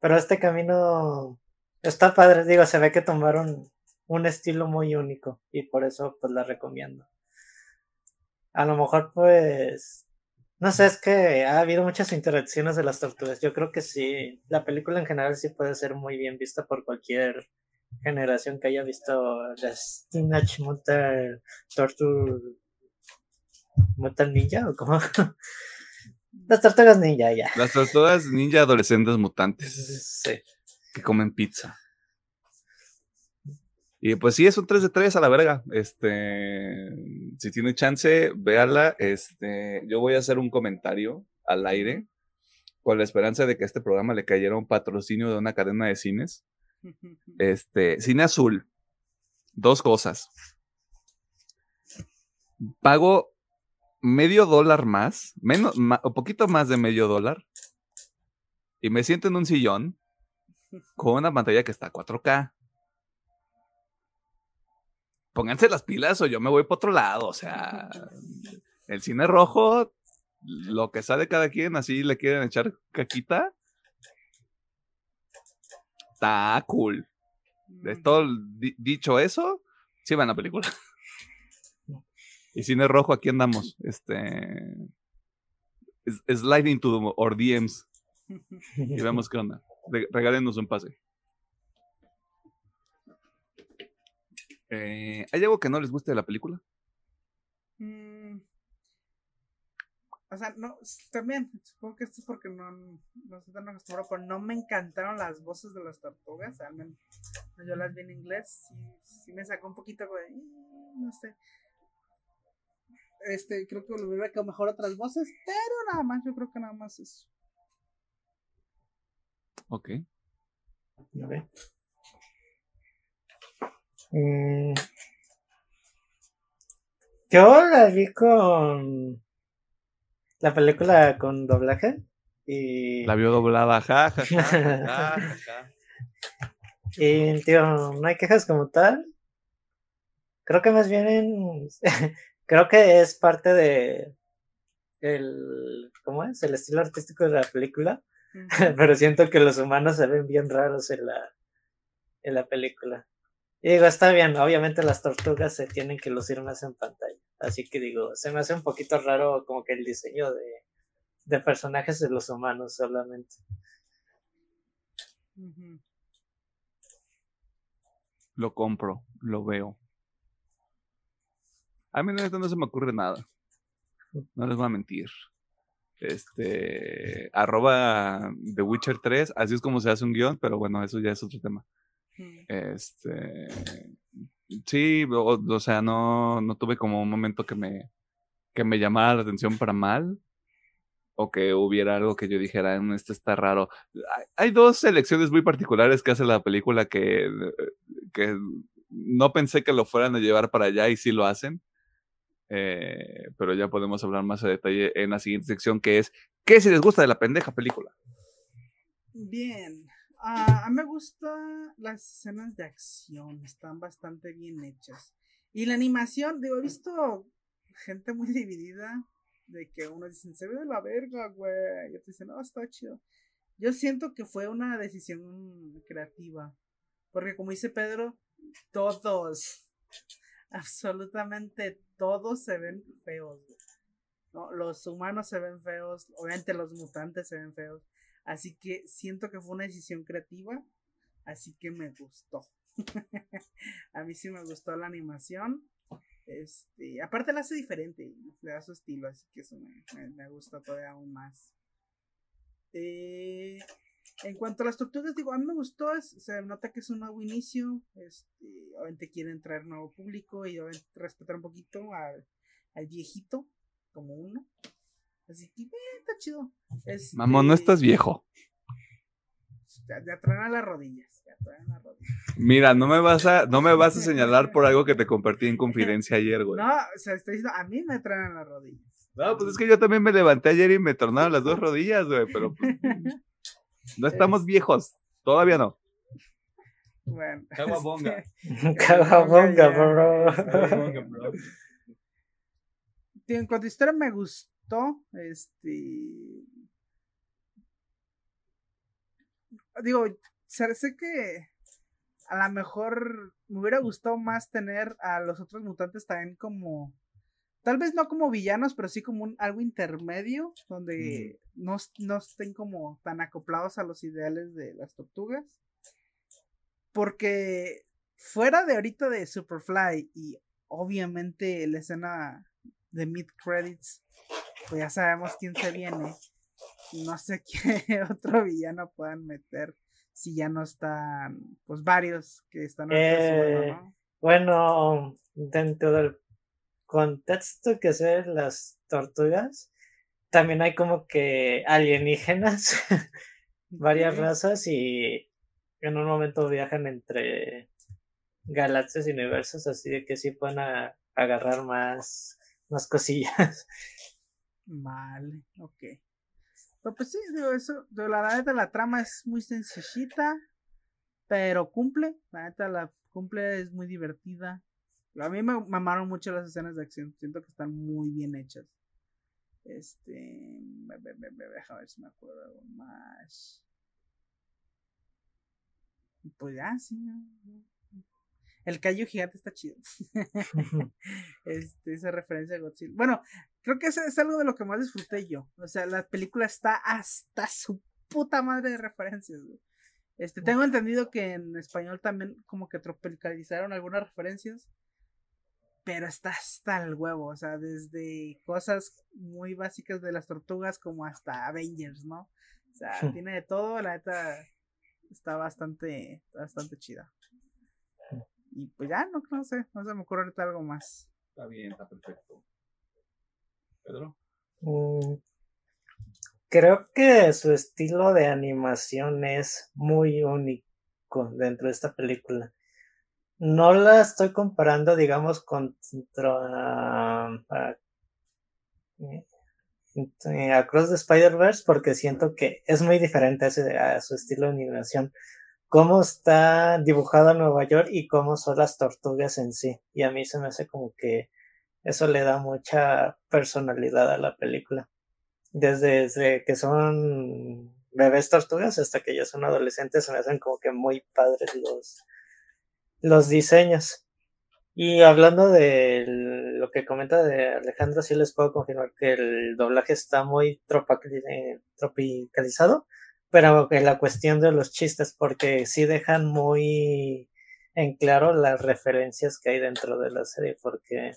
Pero este camino está padre. Digo, se ve que tomaron un estilo muy único y por eso pues la recomiendo. A lo mejor pues no sé, es que ha habido muchas interacciones de las tortugas. Yo creo que sí, la película en general sí puede ser muy bien vista por cualquier generación que haya visto las Teenage Mutant Torture Mutant Ninja o como las tortugas ninja ya. Las tortugas ninja adolescentes mutantes. Sí. Que comen pizza. Y pues sí, es un 3 de 3 a la verga. Este, si tiene chance, véala. Este, yo voy a hacer un comentario al aire con la esperanza de que a este programa le cayera un patrocinio de una cadena de cines. Este, Cine Azul. Dos cosas. Pago medio dólar más, menos, o poquito más de medio dólar, y me siento en un sillón con una pantalla que está a 4K pónganse las pilas o yo me voy para otro lado. O sea, el cine rojo, lo que sale cada quien, así le quieren echar caquita. Está cool. De todo dicho eso, sí van a la película. y cine rojo, aquí andamos. Este. Sliding to our DMs. Y vemos qué onda. Regálenos un pase. Eh, ¿Hay algo que no les guste de la película? Mm. O sea, no, también, supongo que esto es porque no, no estoy tan acostumbrado, pero no me encantaron las voces de las tortugas, al menos yo las vi en inglés, y sí me sacó un poquito de, mm, no sé. Este, creo que lo hubiera quedado mejor otras voces, pero nada más, yo creo que nada más eso. Ok. Okay. Mm. Yo la vi con la película con doblaje Y, La vio doblada, ja, ja, ja, ja, ja, ja. y, tío, no hay quejas como tal. Creo que más bien en- creo que es parte de el ¿cómo es? el estilo artístico de la película, pero siento que los humanos se ven bien raros en la en la película. Y digo, está bien, obviamente las tortugas se tienen que lucir más en pantalla. Así que digo, se me hace un poquito raro como que el diseño de, de personajes de los humanos solamente. Lo compro, lo veo. A mí no se me ocurre nada. No les voy a mentir. Este, arroba The Witcher 3, así es como se hace un guion, pero bueno, eso ya es otro tema. Ujú. Este, sí, o, o sea, no, no tuve como un momento que me, que me llamara la atención para mal, o que hubiera algo que yo dijera, "Mm, este está raro. Hay, hay dos selecciones muy particulares que hace la película que, que no pensé que lo fueran a llevar para allá y sí lo hacen. Eh, pero ya podemos hablar más a detalle en la siguiente sección que es ¿Qué si les gusta de la pendeja película? Bien. Ah, a mí me gustan las escenas de acción, están bastante bien hechas. Y la animación, digo, he visto gente muy dividida de que uno dice, se ve de la verga, güey. Y otro dice, no, está chido. Yo siento que fue una decisión creativa. Porque como dice Pedro, todos, absolutamente todos se ven feos. ¿no? Los humanos se ven feos, obviamente los mutantes se ven feos. Así que siento que fue una decisión creativa. Así que me gustó. a mí sí me gustó la animación. Este, aparte la hace diferente, le da su estilo, así que eso me, me- gusta todavía aún más. Eh, en cuanto a las tortugas, digo, a mí me gustó, es- se nota que es un nuevo inicio, este, obviamente quieren traer nuevo público y respetar un poquito al viejito, como uno. Así que, eh, está chido. Mamón, no Este, estás viejo. Ya, ya traen a las rodillas, ya traen a las rodillas. Mira, no me vas a, no me vas a señalar por algo que te compartí en confidencia ayer, güey. No, o sea, estoy diciendo, a mí me traen a las rodillas. No, pues es que yo también me levanté ayer y me tornaron las dos rodillas, güey, pero pues, no estamos viejos, todavía no. Bueno. Caguabonga. este, Cagabonga, ya. bro. Tío, en cuanto a historia me gustó, este... Digo, sé que a lo mejor me hubiera gustado más tener a los otros mutantes también como... Tal vez no como villanos, pero sí como un, algo intermedio, donde no, no estén como tan acoplados a los ideales de las tortugas. Porque fuera de ahorita de Superfly y obviamente la escena de mid credits, pues ya sabemos quién se viene. No sé qué otro villano puedan meter si ya no están, pues varios que están Eh, ¿no? Bueno, dentro del contexto que se las tortugas, también hay como que alienígenas, varias razas y en un momento viajan entre galaxias y universos, así de que sí pueden a- agarrar más, más cosillas. Vale, ok. Pero pues sí, digo, eso, digo, la neta la trama es muy sencillita, pero cumple, la neta la cumple, es muy divertida. A mí me mamaron mucho las escenas de acción, siento que están muy bien hechas. Este, deja ver si me acuerdo algo más. Pues ya, sí. no. El callo gigante está chido. este, esa referencia a Godzilla. Bueno, creo que eso es algo de lo que más disfruté yo. O sea, la película está hasta su puta madre de referencias. güey. Este, tengo entendido que en español también como que tropicalizaron algunas referencias. Pero está hasta el huevo, o sea, desde cosas muy básicas de las tortugas como hasta Avengers, ¿no? O sea, tiene de todo, la neta está bastante, bastante chida. Y pues ya, no, no sé, no se me ocurre ahorita algo más. Está bien, está perfecto. Pedro. Mm, Creo que su estilo de animación es muy único dentro de esta película. No la estoy comparando, digamos, contra ah, eh, Across the Spider-Verse porque siento que es muy diferente a, ese- a su estilo de animación. Cómo está dibujado Nueva York y cómo son las tortugas en sí. Y a mí se me hace como que eso le da mucha personalidad a la película. Desde, que son bebés tortugas hasta que ya son adolescentes se me hacen como que muy padres los, los diseños. Y hablando de lo que comenta de Alejandro, sí les puedo confirmar que el doblaje está muy eh, tropicalizado, pero en la cuestión de los chistes, porque sí dejan muy en claro las referencias que hay dentro de la serie, porque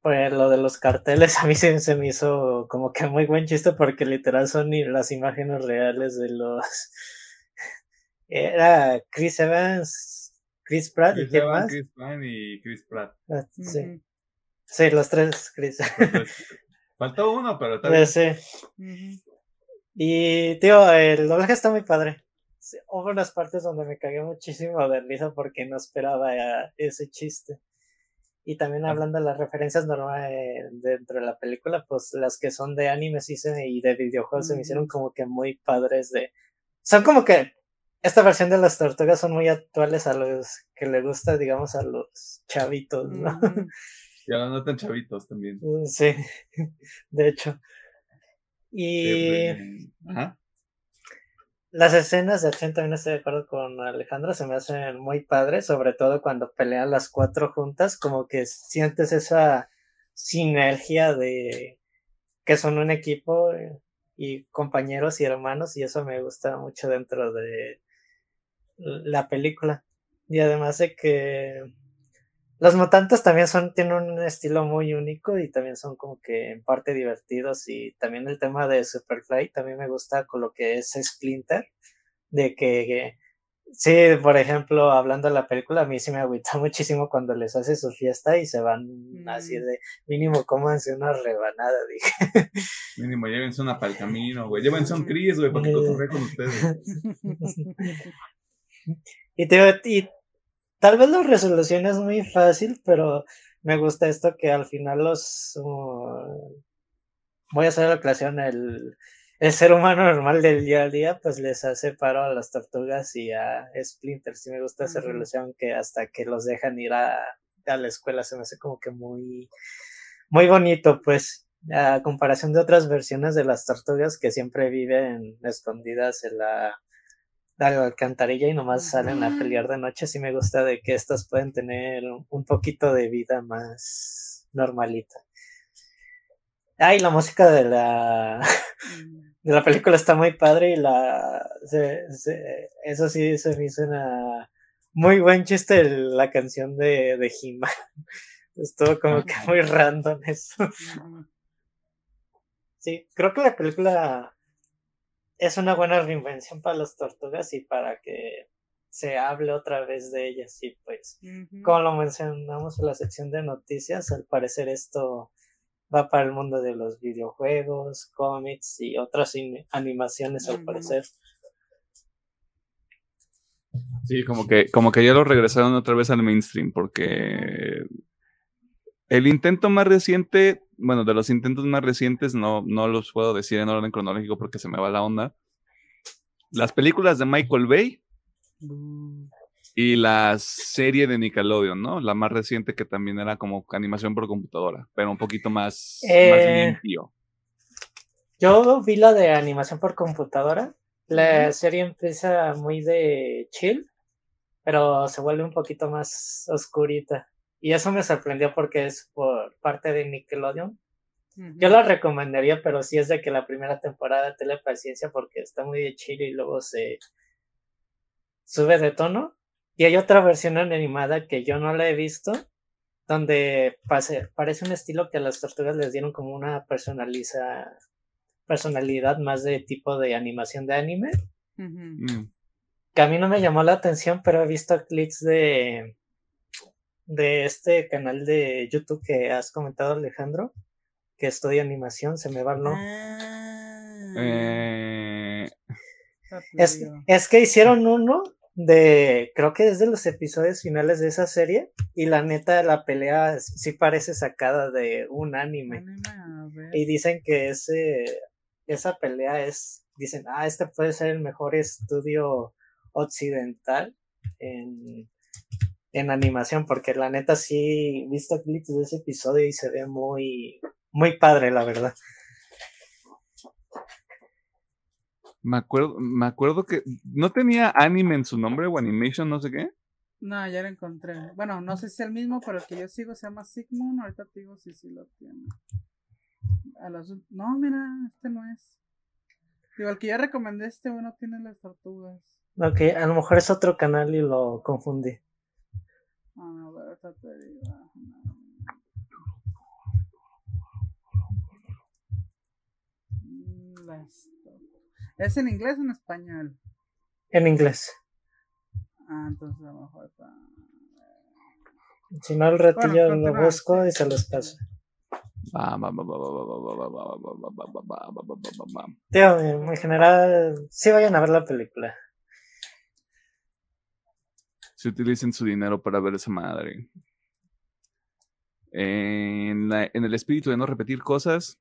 pues lo de los carteles a mí se, se me hizo como que muy buen chiste porque literal son las imágenes reales de los... Era Chris Evans, Chris Pratt y Chris quién más. Chris Pine y Chris Pratt. Ah, Sí. Los tres, Chris. Faltó uno, pero está bien. Sí. Y, tío, el doblaje está muy padre. Sí, Hubo unas partes donde me cagué muchísimo de risa porque no esperaba eh, ese chiste. Y también Ah. hablando de las referencias normales dentro de la película, pues las que son de anime sí se- y de videojuegos se me hicieron como que muy padres de... Son como que esta versión de las tortugas son muy actuales a los que le gusta, digamos, a los chavitos, ¿no? Y ahora no tan chavitos también. Sí, de hecho. Y Ajá. las escenas de acción también estoy de acuerdo con Alejandro, se me hacen muy padres, sobre todo cuando pelean las cuatro juntas, como que sientes esa sinergia de que son un equipo eh, y compañeros y hermanos, y eso me gusta mucho dentro de la película. Y además de que los mutantes también son, tienen un estilo muy único y también son como que en parte divertidos y también el tema de Superfly también me gusta con lo que es Splinter, de que, que- sí, por ejemplo, hablando de la película, a mí sí me agüita muchísimo cuando les hace su fiesta y se van así Mm. de mínimo cómanse una rebanada, dije. Mínimo, llévense una para el camino, güey. Llévense un Chris, güey, para que cotorree con ustedes. Y, te, digo, y tal vez la resolución es muy fácil, pero me gusta esto que al final los... uh, voy a hacer la aclaración, el, el ser humano normal del día a día, pues les hace paro a las tortugas y a Splinter. Sí me gusta esa Ujú. relación que hasta que los dejan ir a, a la escuela se me hace como que muy, muy bonito, pues. A comparación de otras versiones de las tortugas que siempre viven escondidas en la, a la alcantarilla y nomás salen a pelear de noche, sí me gusta de que estas pueden tener un- poquito de vida más normalita. Ay, la música de la de la película está muy padre y la se- se- eso sí se me hizo una muy buen chiste el- la canción de, de He-Man. Estuvo como que muy random eso. Sí, creo que la película es una buena reinvención para las tortugas y para que se hable otra vez de ellas. Y pues, como lo mencionamos en la sección de noticias, al parecer esto va para el mundo de los videojuegos, cómics y otras animaciones, al parecer. Sí, como que, como que ya lo regresaron otra vez al mainstream, porque el intento más reciente, bueno, de los intentos más recientes, no, no los puedo decir en orden cronológico porque se me va la onda. Las películas de Michael Bay Bu- y la serie de Nickelodeon, ¿no? La más reciente que también era como animación por computadora, pero un poquito más, más Eh, limpio. Yo vi la de animación por computadora. La serie empieza muy de chill, pero se vuelve un poquito más oscurita. Y eso me sorprendió porque es por parte de Nickelodeon. Yo la recomendaría, pero sí es de que la primera temporada tenle paciencia porque está muy de chill y luego se sube de tono. Y hay otra versión animada que yo no la he visto, donde pase- parece un estilo que a las tortugas les dieron como una personaliza, personalidad más de tipo de animación de anime. Mm. que a mí no me llamó la atención, pero he visto clips de, de este canal de YouTube que has comentado, Alejandro, que estudia animación, se me va el nombre. Ah, Eh, Es, es que hicieron uno de, creo que es de los episodios finales de esa serie, y la neta la pelea sí parece sacada de un anime. Y dicen que ese, esa pelea es, dicen, ah, este puede ser el mejor estudio occidental en, en animación, porque la neta sí, visto clips de ese episodio y se ve muy, muy padre, la verdad. Me acuerdo, me acuerdo que no tenía anime en su nombre o animation, no sé qué. No, ya lo encontré. Bueno, no sé si es el mismo, pero el que yo sigo se llama Sigmund. Ahorita te digo si sí lo tiene. A los... No, mira, este no es. Digo, el que yo recomendé, este bueno tiene las tortugas. Ok, a lo mejor es otro canal y lo confundí. ¿Es en inglés o en español? En inglés. Ah, entonces a lo mejor está... Si no, al ratillo lo busco y se los paso. Tío, en general, sí vayan a ver la película. Si utilicen su dinero para ver esa madre. En, la- en el espíritu de no repetir cosas.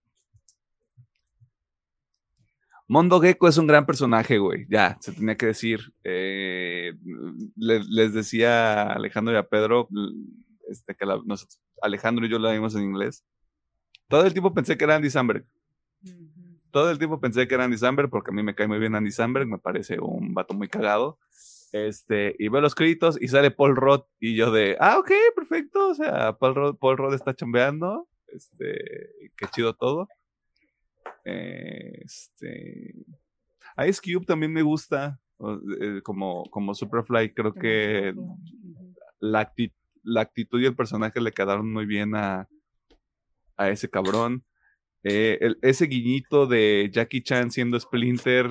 Mondo Gecko es un gran personaje, güey. Ya, se tenía que decir. Eh, le- les decía a Alejandro y a Pedro este, que la- nosotros- Alejandro y yo la vimos en inglés. Todo el tiempo pensé que era Andy Samberg. Todo el tiempo pensé que era Andy Samberg porque a mí me cae muy bien Andy Samberg, me parece un vato muy cagado. Este, y veo los créditos y sale Paul Roth y yo de, ah, ok, perfecto, o sea, Paul Roth, Paul está chambeando, este, qué chido todo. Este, Ice Cube también me gusta, eh, como, como Superfly, creo que la, acti- la actitud y el personaje le quedaron muy bien a, a ese cabrón. Eh, el- ese guiñito de Jackie Chan siendo Splinter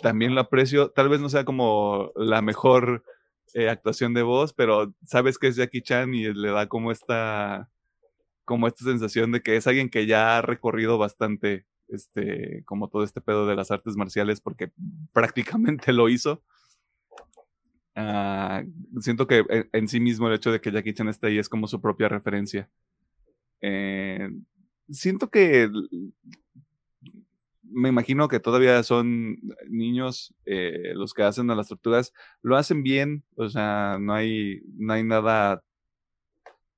también lo aprecio. Tal vez no sea como la mejor eh, actuación de voz, pero sabes que es Jackie Chan y le da como esta como esta sensación de que es alguien que ya ha recorrido bastante este como todo este pedo de las artes marciales porque prácticamente lo hizo. Ah, siento que en, sí mismo el hecho de que Jackie Chan esté ahí es como su propia referencia. Eh, siento que me imagino que todavía son niños eh, los que hacen a las tortugas. Lo hacen bien, o sea, no hay, no hay nada,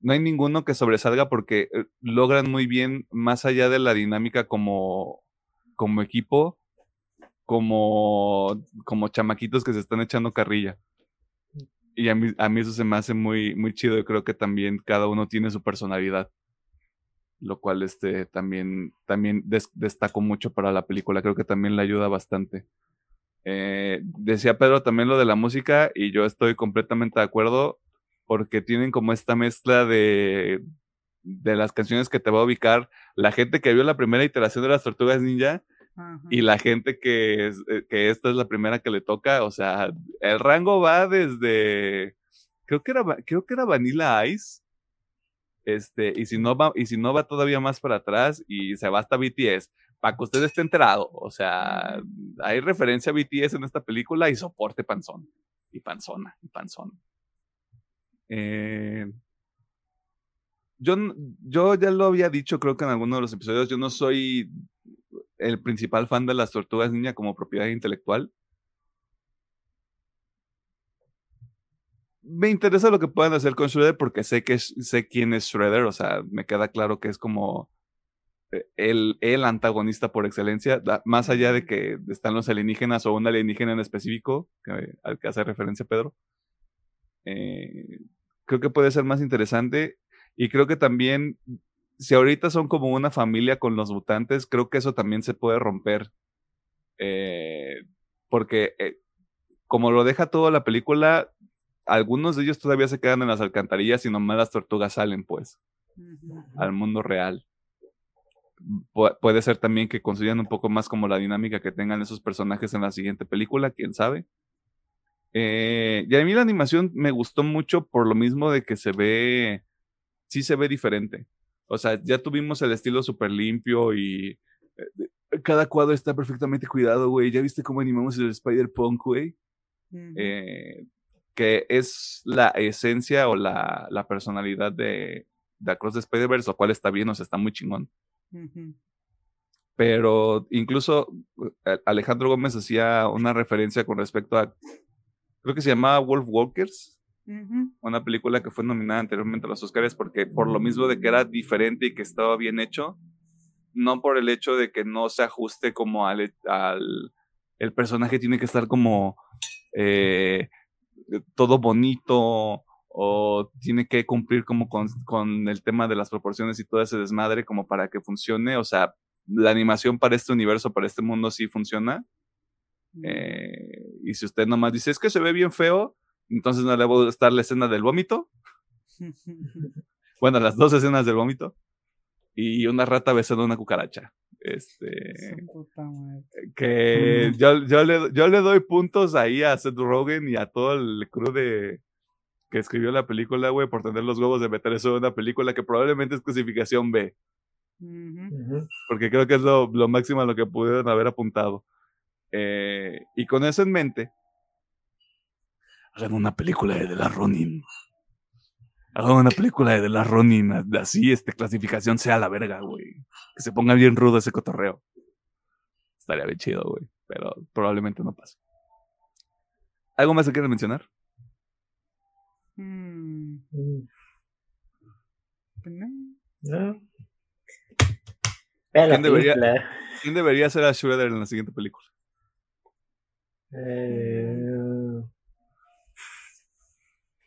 no hay ninguno que sobresalga porque eh, logran muy bien, más allá de la dinámica como, como equipo, como, como chamaquitos que se están echando carrilla. Y a mí, a mí eso se me hace muy, muy chido. Yo creo que también cada uno tiene su personalidad. Lo cual este, también, también des- destacó mucho para la película. Creo que también le ayuda bastante. Eh, decía Pedro también lo de la música y yo estoy completamente de acuerdo porque tienen como esta mezcla de, de las canciones que te va a ubicar la gente que vio la primera iteración de las Tortugas Ninja Ajá. y la gente que, es- eh, que esta es la primera que le toca, o sea, el rango va desde, creo que era, creo que era Vanilla Ice, este, y si no va, y si no va todavía más para atrás y se va hasta BTS, para que usted esté enterado, o sea, hay referencia a BTS en esta película y soporte panzón, y panzona, y panzón. Eh, yo, yo ya lo había dicho, creo que en alguno de los episodios, yo no soy el principal fan de las tortugas ninja como propiedad intelectual. Me interesa lo que puedan hacer con Shredder porque sé que sé quién es Shredder, o sea, me queda claro que es como eh, el, el antagonista por excelencia, más allá de que están los alienígenas o un alienígena en específico que- al que hace referencia Pedro. Eh, creo que puede ser más interesante y creo que también si ahorita son como una familia con los mutantes, creo que eso también se puede romper. Eh, porque como lo deja toda la película, algunos de ellos todavía se quedan en las alcantarillas y nomás las tortugas salen, pues, al mundo real. Pu- puede ser también que construyan un poco más como la dinámica que tengan esos personajes en la siguiente película, quién sabe. Eh, y a mí la animación me gustó mucho por lo mismo de que se ve, sí se ve diferente. O sea, ya tuvimos el estilo súper limpio y eh, cada cuadro está perfectamente cuidado, güey. ¿Ya viste cómo animamos el Spider-Punk, güey? Eh, que es la esencia o la, la personalidad de, de Across the Spider-Verse, lo cual está bien, o sea, está muy chingón. Pero incluso eh, Alejandro Gómez hacía una referencia con respecto a, creo que se llamaba Wolf Walkers, una película que fue nominada anteriormente a los Oscars, porque por lo mismo de que era diferente y que estaba bien hecho, no por el hecho de que no se ajuste como al, al el personaje tiene que estar como eh, todo bonito o tiene que cumplir como con, con el tema de las proporciones y todo ese desmadre como para que funcione, o sea, la animación para este universo, para este mundo sí funciona. Eh, y si usted nomás dice, es que se ve bien feo, entonces no le va a gustar la escena del vómito. Bueno, las dos escenas del vómito. Y una rata besando a una cucaracha. Este. Su puta madre. Que yo, yo, le, yo le doy puntos ahí a Seth Rogen y a todo el crew de. Que escribió la película, güey, por tener los huevos de meter eso en una película que probablemente es clasificación B. Porque creo que es lo, lo máximo a lo que pudieron haber apuntado. Eh, y con eso en mente, hagan una película de Last Ronin. Hagan una película de The Last Ronin, así, este, clasificación sea la verga, güey. Que se ponga bien rudo ese cotorreo. Estaría bien chido, güey. Pero probablemente no pase. ¿Algo más que quieras mencionar? Mm, pues no. La ¿Quién debería-. ¿Quién debería ser a Shredder en la siguiente película? Eh,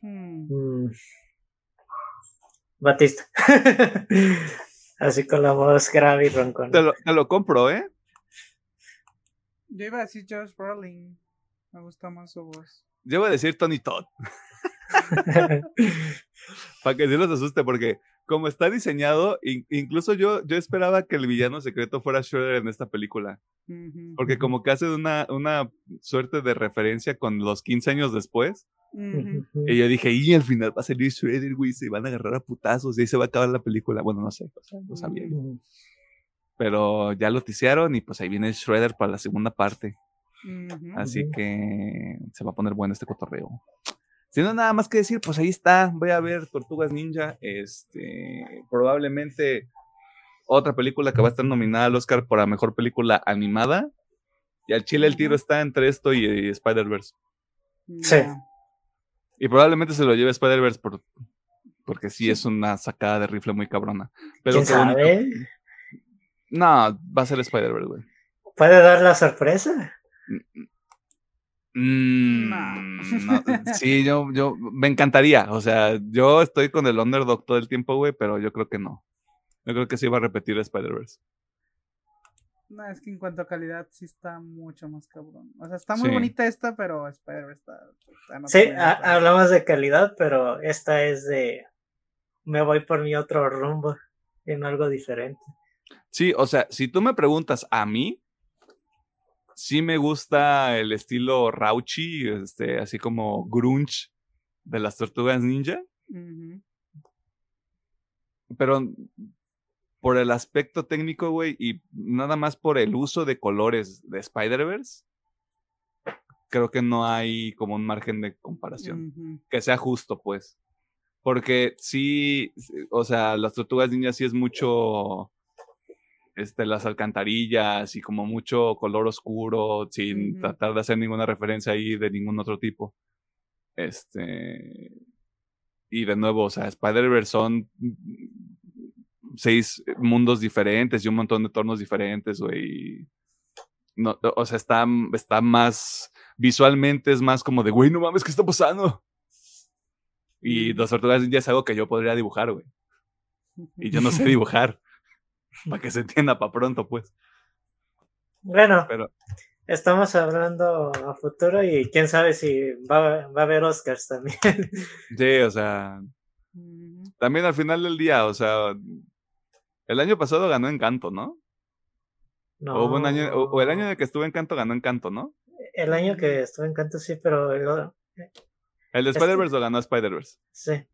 Mm, mm. Batista. Así con la voz grave y roncona. Te lo, te lo compro, ¿eh? Yo iba a decir Josh Brolin. Me gusta más su voz. Yo voy a decir Tony Todd. Para que sí los asuste, porque como está diseñado, in- incluso yo, yo esperaba que el villano secreto fuera Shredder en esta película. Porque como que hace una, una suerte de referencia con los 15 años después. Y yo dije, y al final va a salir Shredder, güey, se van a agarrar a putazos y ahí se va a acabar la película. Bueno, no sé, o sea, no sabía yo. Pero ya lo tisearon y pues ahí viene Shredder para la segunda parte. Así que se va a poner bueno este cotorreo. Si no nada más que decir, pues ahí está. Voy a ver Tortugas Ninja. Este, probablemente otra película que va a estar nominada al Oscar por la mejor película animada. Y al chile el tiro está entre esto y, y Spider-Verse. Sí. Y probablemente se lo lleve Spider-Verse por, porque sí, Sí. es una sacada de rifle muy cabrona. Pero. No, va a ser Spider-Verse, güey. ¿Puede dar la sorpresa? Mm, No. no, sí, yo, yo me encantaría. O sea, yo estoy con el underdog todo el tiempo, güey, pero yo creo que no. Yo creo que sí va a repetir Spider-Verse. No, es que en cuanto a calidad sí está mucho más cabrón. O sea, está muy Sí. bonita esta, pero Spider está. Sí, pero- hablamos de calidad, pero esta es de. Me voy por mi otro rumbo en algo diferente. Sí, o sea, si tú me preguntas a mí, sí me gusta el estilo Rauchi, este, así como grunge de las tortugas ninja, pero por el aspecto técnico, güey, y nada más por el uso de colores de Spider-Verse, creo que no hay como un margen de comparación. Que sea justo, pues. Porque sí, o sea, las tortugas ninjas sí es mucho, este, las alcantarillas y como mucho color oscuro, sin tratar de hacer ninguna referencia ahí de ningún otro tipo. Este, y de nuevo, o sea, Spider-Verse son seis mundos diferentes y un montón de tornos diferentes, güey. No, o sea, está, está más, visualmente es más como de, güey, no mames, ¿qué está pasando? Y las tortugas ninja es algo que yo podría dibujar, güey. Y yo no sé dibujar. Para que se entienda para pronto, pues. Bueno, Pero estamos hablando a futuro y quién sabe si va, va a haber Oscars también. sí, o sea, también al final del día, o sea, el año pasado ganó Encanto, ¿no? No, O, hubo un año, o, o el año en el que estuve Encanto ganó Encanto, ¿no? el año que estuve en Canto sí, pero el- El de Este- Spider-Verse lo ganó Spider-Verse. sí.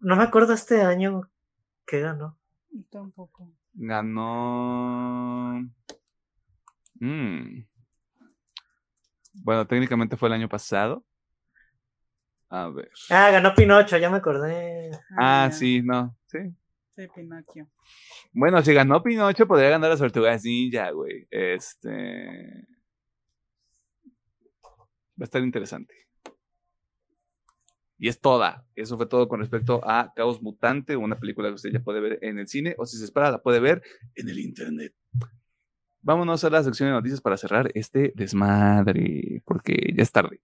No me acuerdo este año que ganó. Tampoco. Ganó. Mm. Bueno, técnicamente fue el año pasado. A ver. Ah, ganó Pinocho, ya me acordé. Ah, ya. sí, no, sí. Sí, Pinocchio. Bueno, si ganó Pinocho, podría ganar las tortugas ninja, güey. Este. Va a estar interesante. Y es toda. Eso fue todo con respecto a Caos Mutante, una película que usted ya puede ver en el cine, o si se espera, la puede ver en el internet. Vámonos a la sección de noticias para cerrar este desmadre, porque ya es tarde.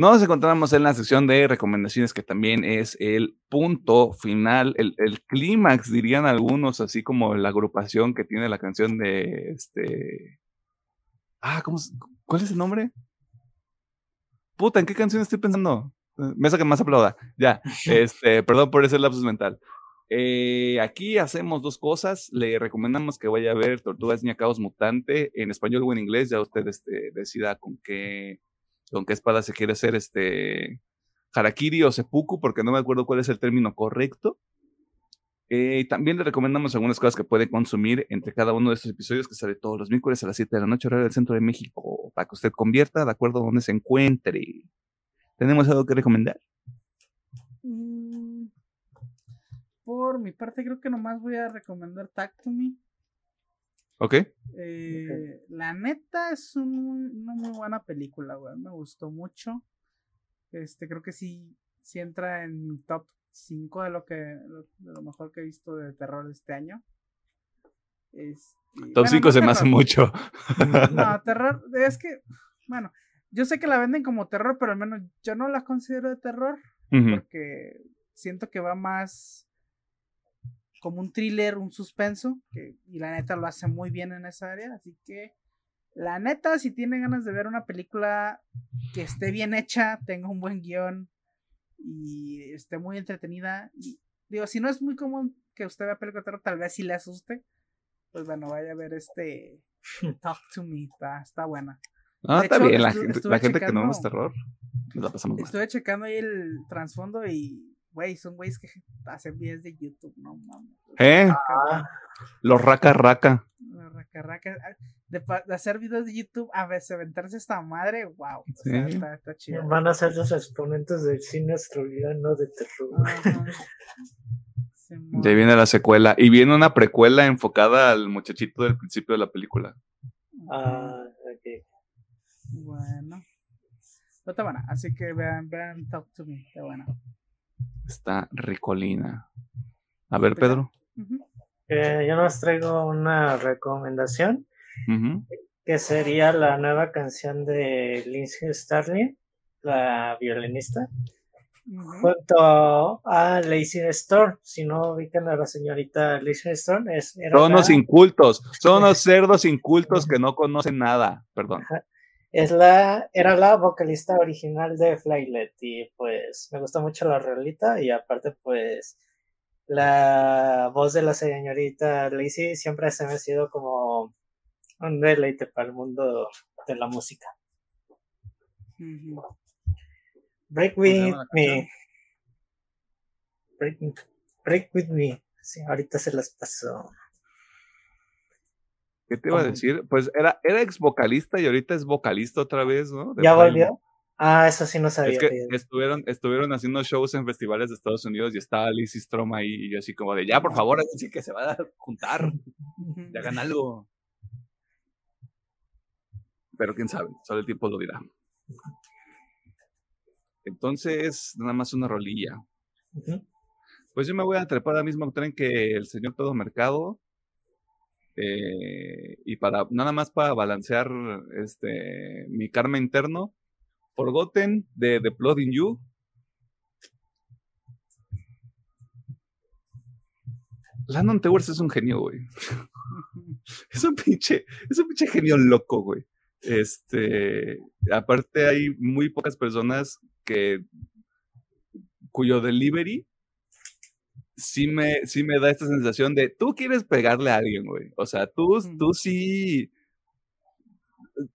Nos encontramos en la sección de recomendaciones, que también es el punto final, el, el clímax, dirían algunos, así como la agrupación que tiene la canción de este. Ah, ¿cómo, ¿cuál es el nombre? Puta, ¿en qué canción estoy pensando? Mesa que más aplauda. Ya, este, perdón por ese lapsus mental. Eh, aquí hacemos dos cosas. Le recomendamos que vaya a ver Tortugas Niña Caos Mutante en español o en inglés. Ya usted este, decida con qué, con qué espada se quiere hacer este Harakiri o Seppuku, porque no me acuerdo cuál es el término correcto. Eh, también le recomendamos algunas cosas que puede consumir entre cada uno de estos episodios que sale todos los miércoles a las 7 de la noche, horario del centro de México, para que usted convierta de acuerdo a donde se encuentre. ¿Tenemos algo que recomendar? Mm, Por mi parte, creo que nomás voy a recomendar Me. ¿Ok? Eh, La neta es un- una muy buena película, güey. Me gustó mucho. Este, creo que sí, sí entra en mi top 5 de lo que lo, de lo mejor que he visto de terror este año. Este, Top bueno, 5 no se me hace mucho. No, terror, es que, bueno, yo sé que la venden como terror, pero al menos yo no la considero de terror porque siento que va más como un thriller, un suspenso, que, y la neta lo hace muy bien en esa área, así que la neta, si tienen ganas de ver una película que esté bien hecha, tenga un buen guion y esté muy entretenida, y digo, si no es muy común que usted vea película terror, tal vez sí le asuste, pues bueno, vaya a ver este Talk to Me, está, está buena. Ah, De está hecho, bien. La, estuve- gente, estuve la gente que no vemos terror, nos la pasamos mal. Estuve checando ahí el trasfondo y, güey, son güeyes que hacen videos de YouTube, no mames. ¿Eh? Ah, Los raca raca. La raca, raca, ah, De, hacer videos de YouTube a veces aventarse esta madre, wow. O sea, Sí. está, está chido. van a ser los exponentes del cine australiano de terror. Ya viene la secuela. Y viene una precuela enfocada al muchachito del principio de la película. Ah, ok. Bueno. Pero está buena, así que vean, vean Talk to Me, está buena. Está ricolina. A ver. Pedro. Eh, yo nos traigo una recomendación que sería la nueva canción de Lindsay Starling, la violinista, junto a Lacey Storm. Si no ubican a la señorita Lacey Storm, es, era Son la- unos incultos. Son unos cerdos incultos que no conocen nada. Perdón. Es la, era la vocalista original de Flylet y pues me gusta mucho la rolita y aparte pues la voz de la señorita Lacey siempre se me ha sido como un deleite para el mundo de la música. Break ¿Cómo se with me. Break, break with me. Sí, ahorita se las pasó. ¿Qué te iba a decir? Pues era, era ex vocalista y ahorita es vocalista otra vez, ¿no? De ¿Ya volvió? Ah, eso sí no sabía. Es que estuvieron, estuvieron haciendo shows en festivales de Estados Unidos y estaba Lizzie Strom ahí y yo así como de ya, por favor, así que se va a juntar, ya hagan algo. Pero quién sabe, solo el tiempo lo dirá. Entonces, nada más una rolilla. Pues yo me voy a trepar al mismo tren que el señor Todo Mercado. Eh, y para nada más para balancear este mi karma interno. Forgotten de The Blood in You. Landon Towers es un genio, güey. Es un pinche, es un pinche genio loco, güey. Este, aparte hay muy pocas personas que cuyo delivery sí me, sí me da esta sensación de tú quieres pegarle a alguien, güey. O sea, tú, tú sí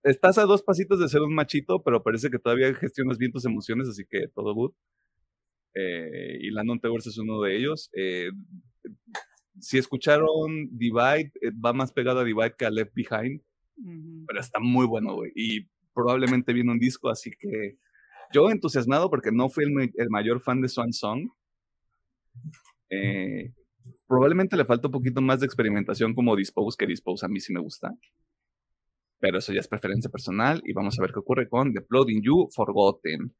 estás a dos pasitos de ser un machito, pero parece que todavía gestionas bien tus emociones, así que todo good. Eh, y Landon Towers es uno de ellos. Eh, si escucharon Divide, eh, va más pegado a Divide que a Left Behind, pero está muy bueno, güey. Y probablemente viene un disco, así que yo entusiasmado porque no fui el, mayor fan de Swan Song. Probablemente le falta un poquito más de experimentación como Dispose, que Dispose a mí sí me gusta pero eso ya es preferencia personal y vamos a ver qué ocurre con The Plotting You Forgotten.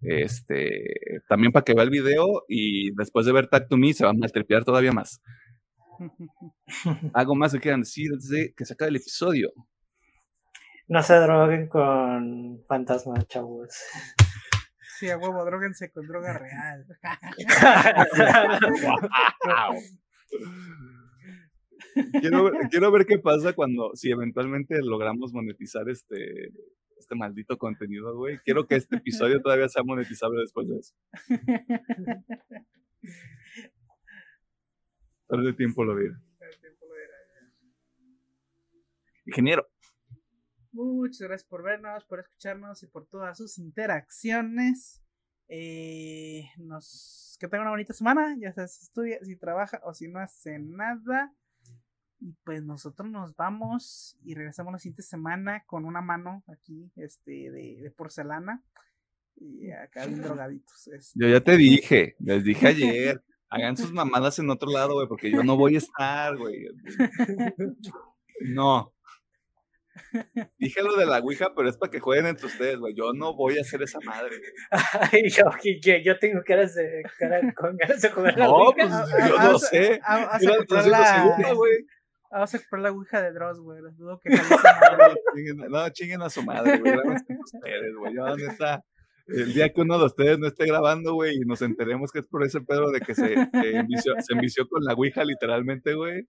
Este, también para que vea el video y después de ver Tag to Me se va a maltripear todavía más. Algo más que quieran decir desde que se acabe el episodio. No se droguen con fantasmas, chavos. Sí, a huevo, droguense con droga real. wow. quiero, quiero ver qué pasa cuando, si eventualmente logramos monetizar este, este maldito contenido, güey. Quiero que este episodio todavía sea monetizable después de eso. Tarde tiempo lo dirá. Ingeniero. Muchas gracias por vernos, por escucharnos y por todas sus interacciones. Eh, nos que tenga una bonita semana, ya sea si estudia, si trabaja o si no hace nada. Y pues nosotros nos vamos y regresamos la siguiente semana con una mano aquí, este, de, porcelana. Y acá bien drogaditos. Este. Yo ya te dije, les dije ayer, hagan sus mamadas en otro lado, güey, porque yo no voy a estar, güey. No. Dije lo de la Ouija, pero es para que jueguen entre ustedes, güey. Yo no voy a hacer esa madre. Ay, yo, yo, tengo ganas de, con ganas de jugar la Ouija. Pues, yo no sé. Vamos a, la... güey. Vamos a comprar la Ouija de Dross, güey. dudo que No, chinguen a su madre, güey. ustedes, güey. Yo, neta, el día que uno de ustedes no esté grabando, güey, y nos enteremos que es por ese pedo de que se, se, envició, se envició con la Ouija, literalmente, güey.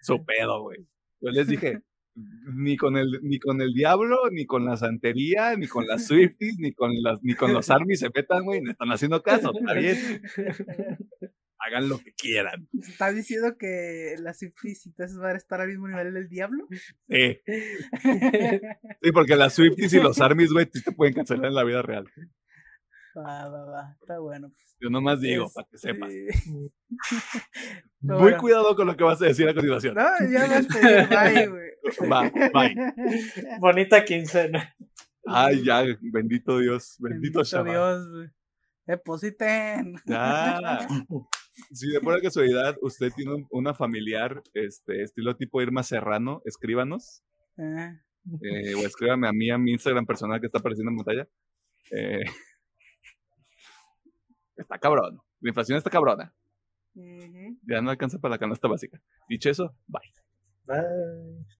Su pedo, güey. Yo les dije, ni con el ni con el diablo, ni con la santería, ni con las Swifties, ni con las ni con los armies se metan, güey, no están haciendo caso, está bien hagan lo que quieran. ¿Estás diciendo que las Swifties y todas van a estar al mismo nivel del diablo? Sí. sí, porque las Swifties y los Armies, güey, te pueden cancelar en la vida real. Va, va, va, está bueno. Pues. Yo nomás digo, para que sepas. Muy cuidado con lo que vas a decir a continuación. No, ya me estoy, bye, güey. Va, bye. Bonita quincena. Ay, ya, bendito Dios, bendito, bendito Dios, güey. Depositen. Ya. Si de pura casualidad usted tiene una familiar, este, estilo tipo Irma Serrano, escríbanos. Ah. Eh, o escríbame a mí, a mi Instagram personal que está apareciendo en pantalla. Eh, está cabrón. La inflación está cabrona. Ya no alcanza para la canasta básica. Dicho eso, bye. Bye.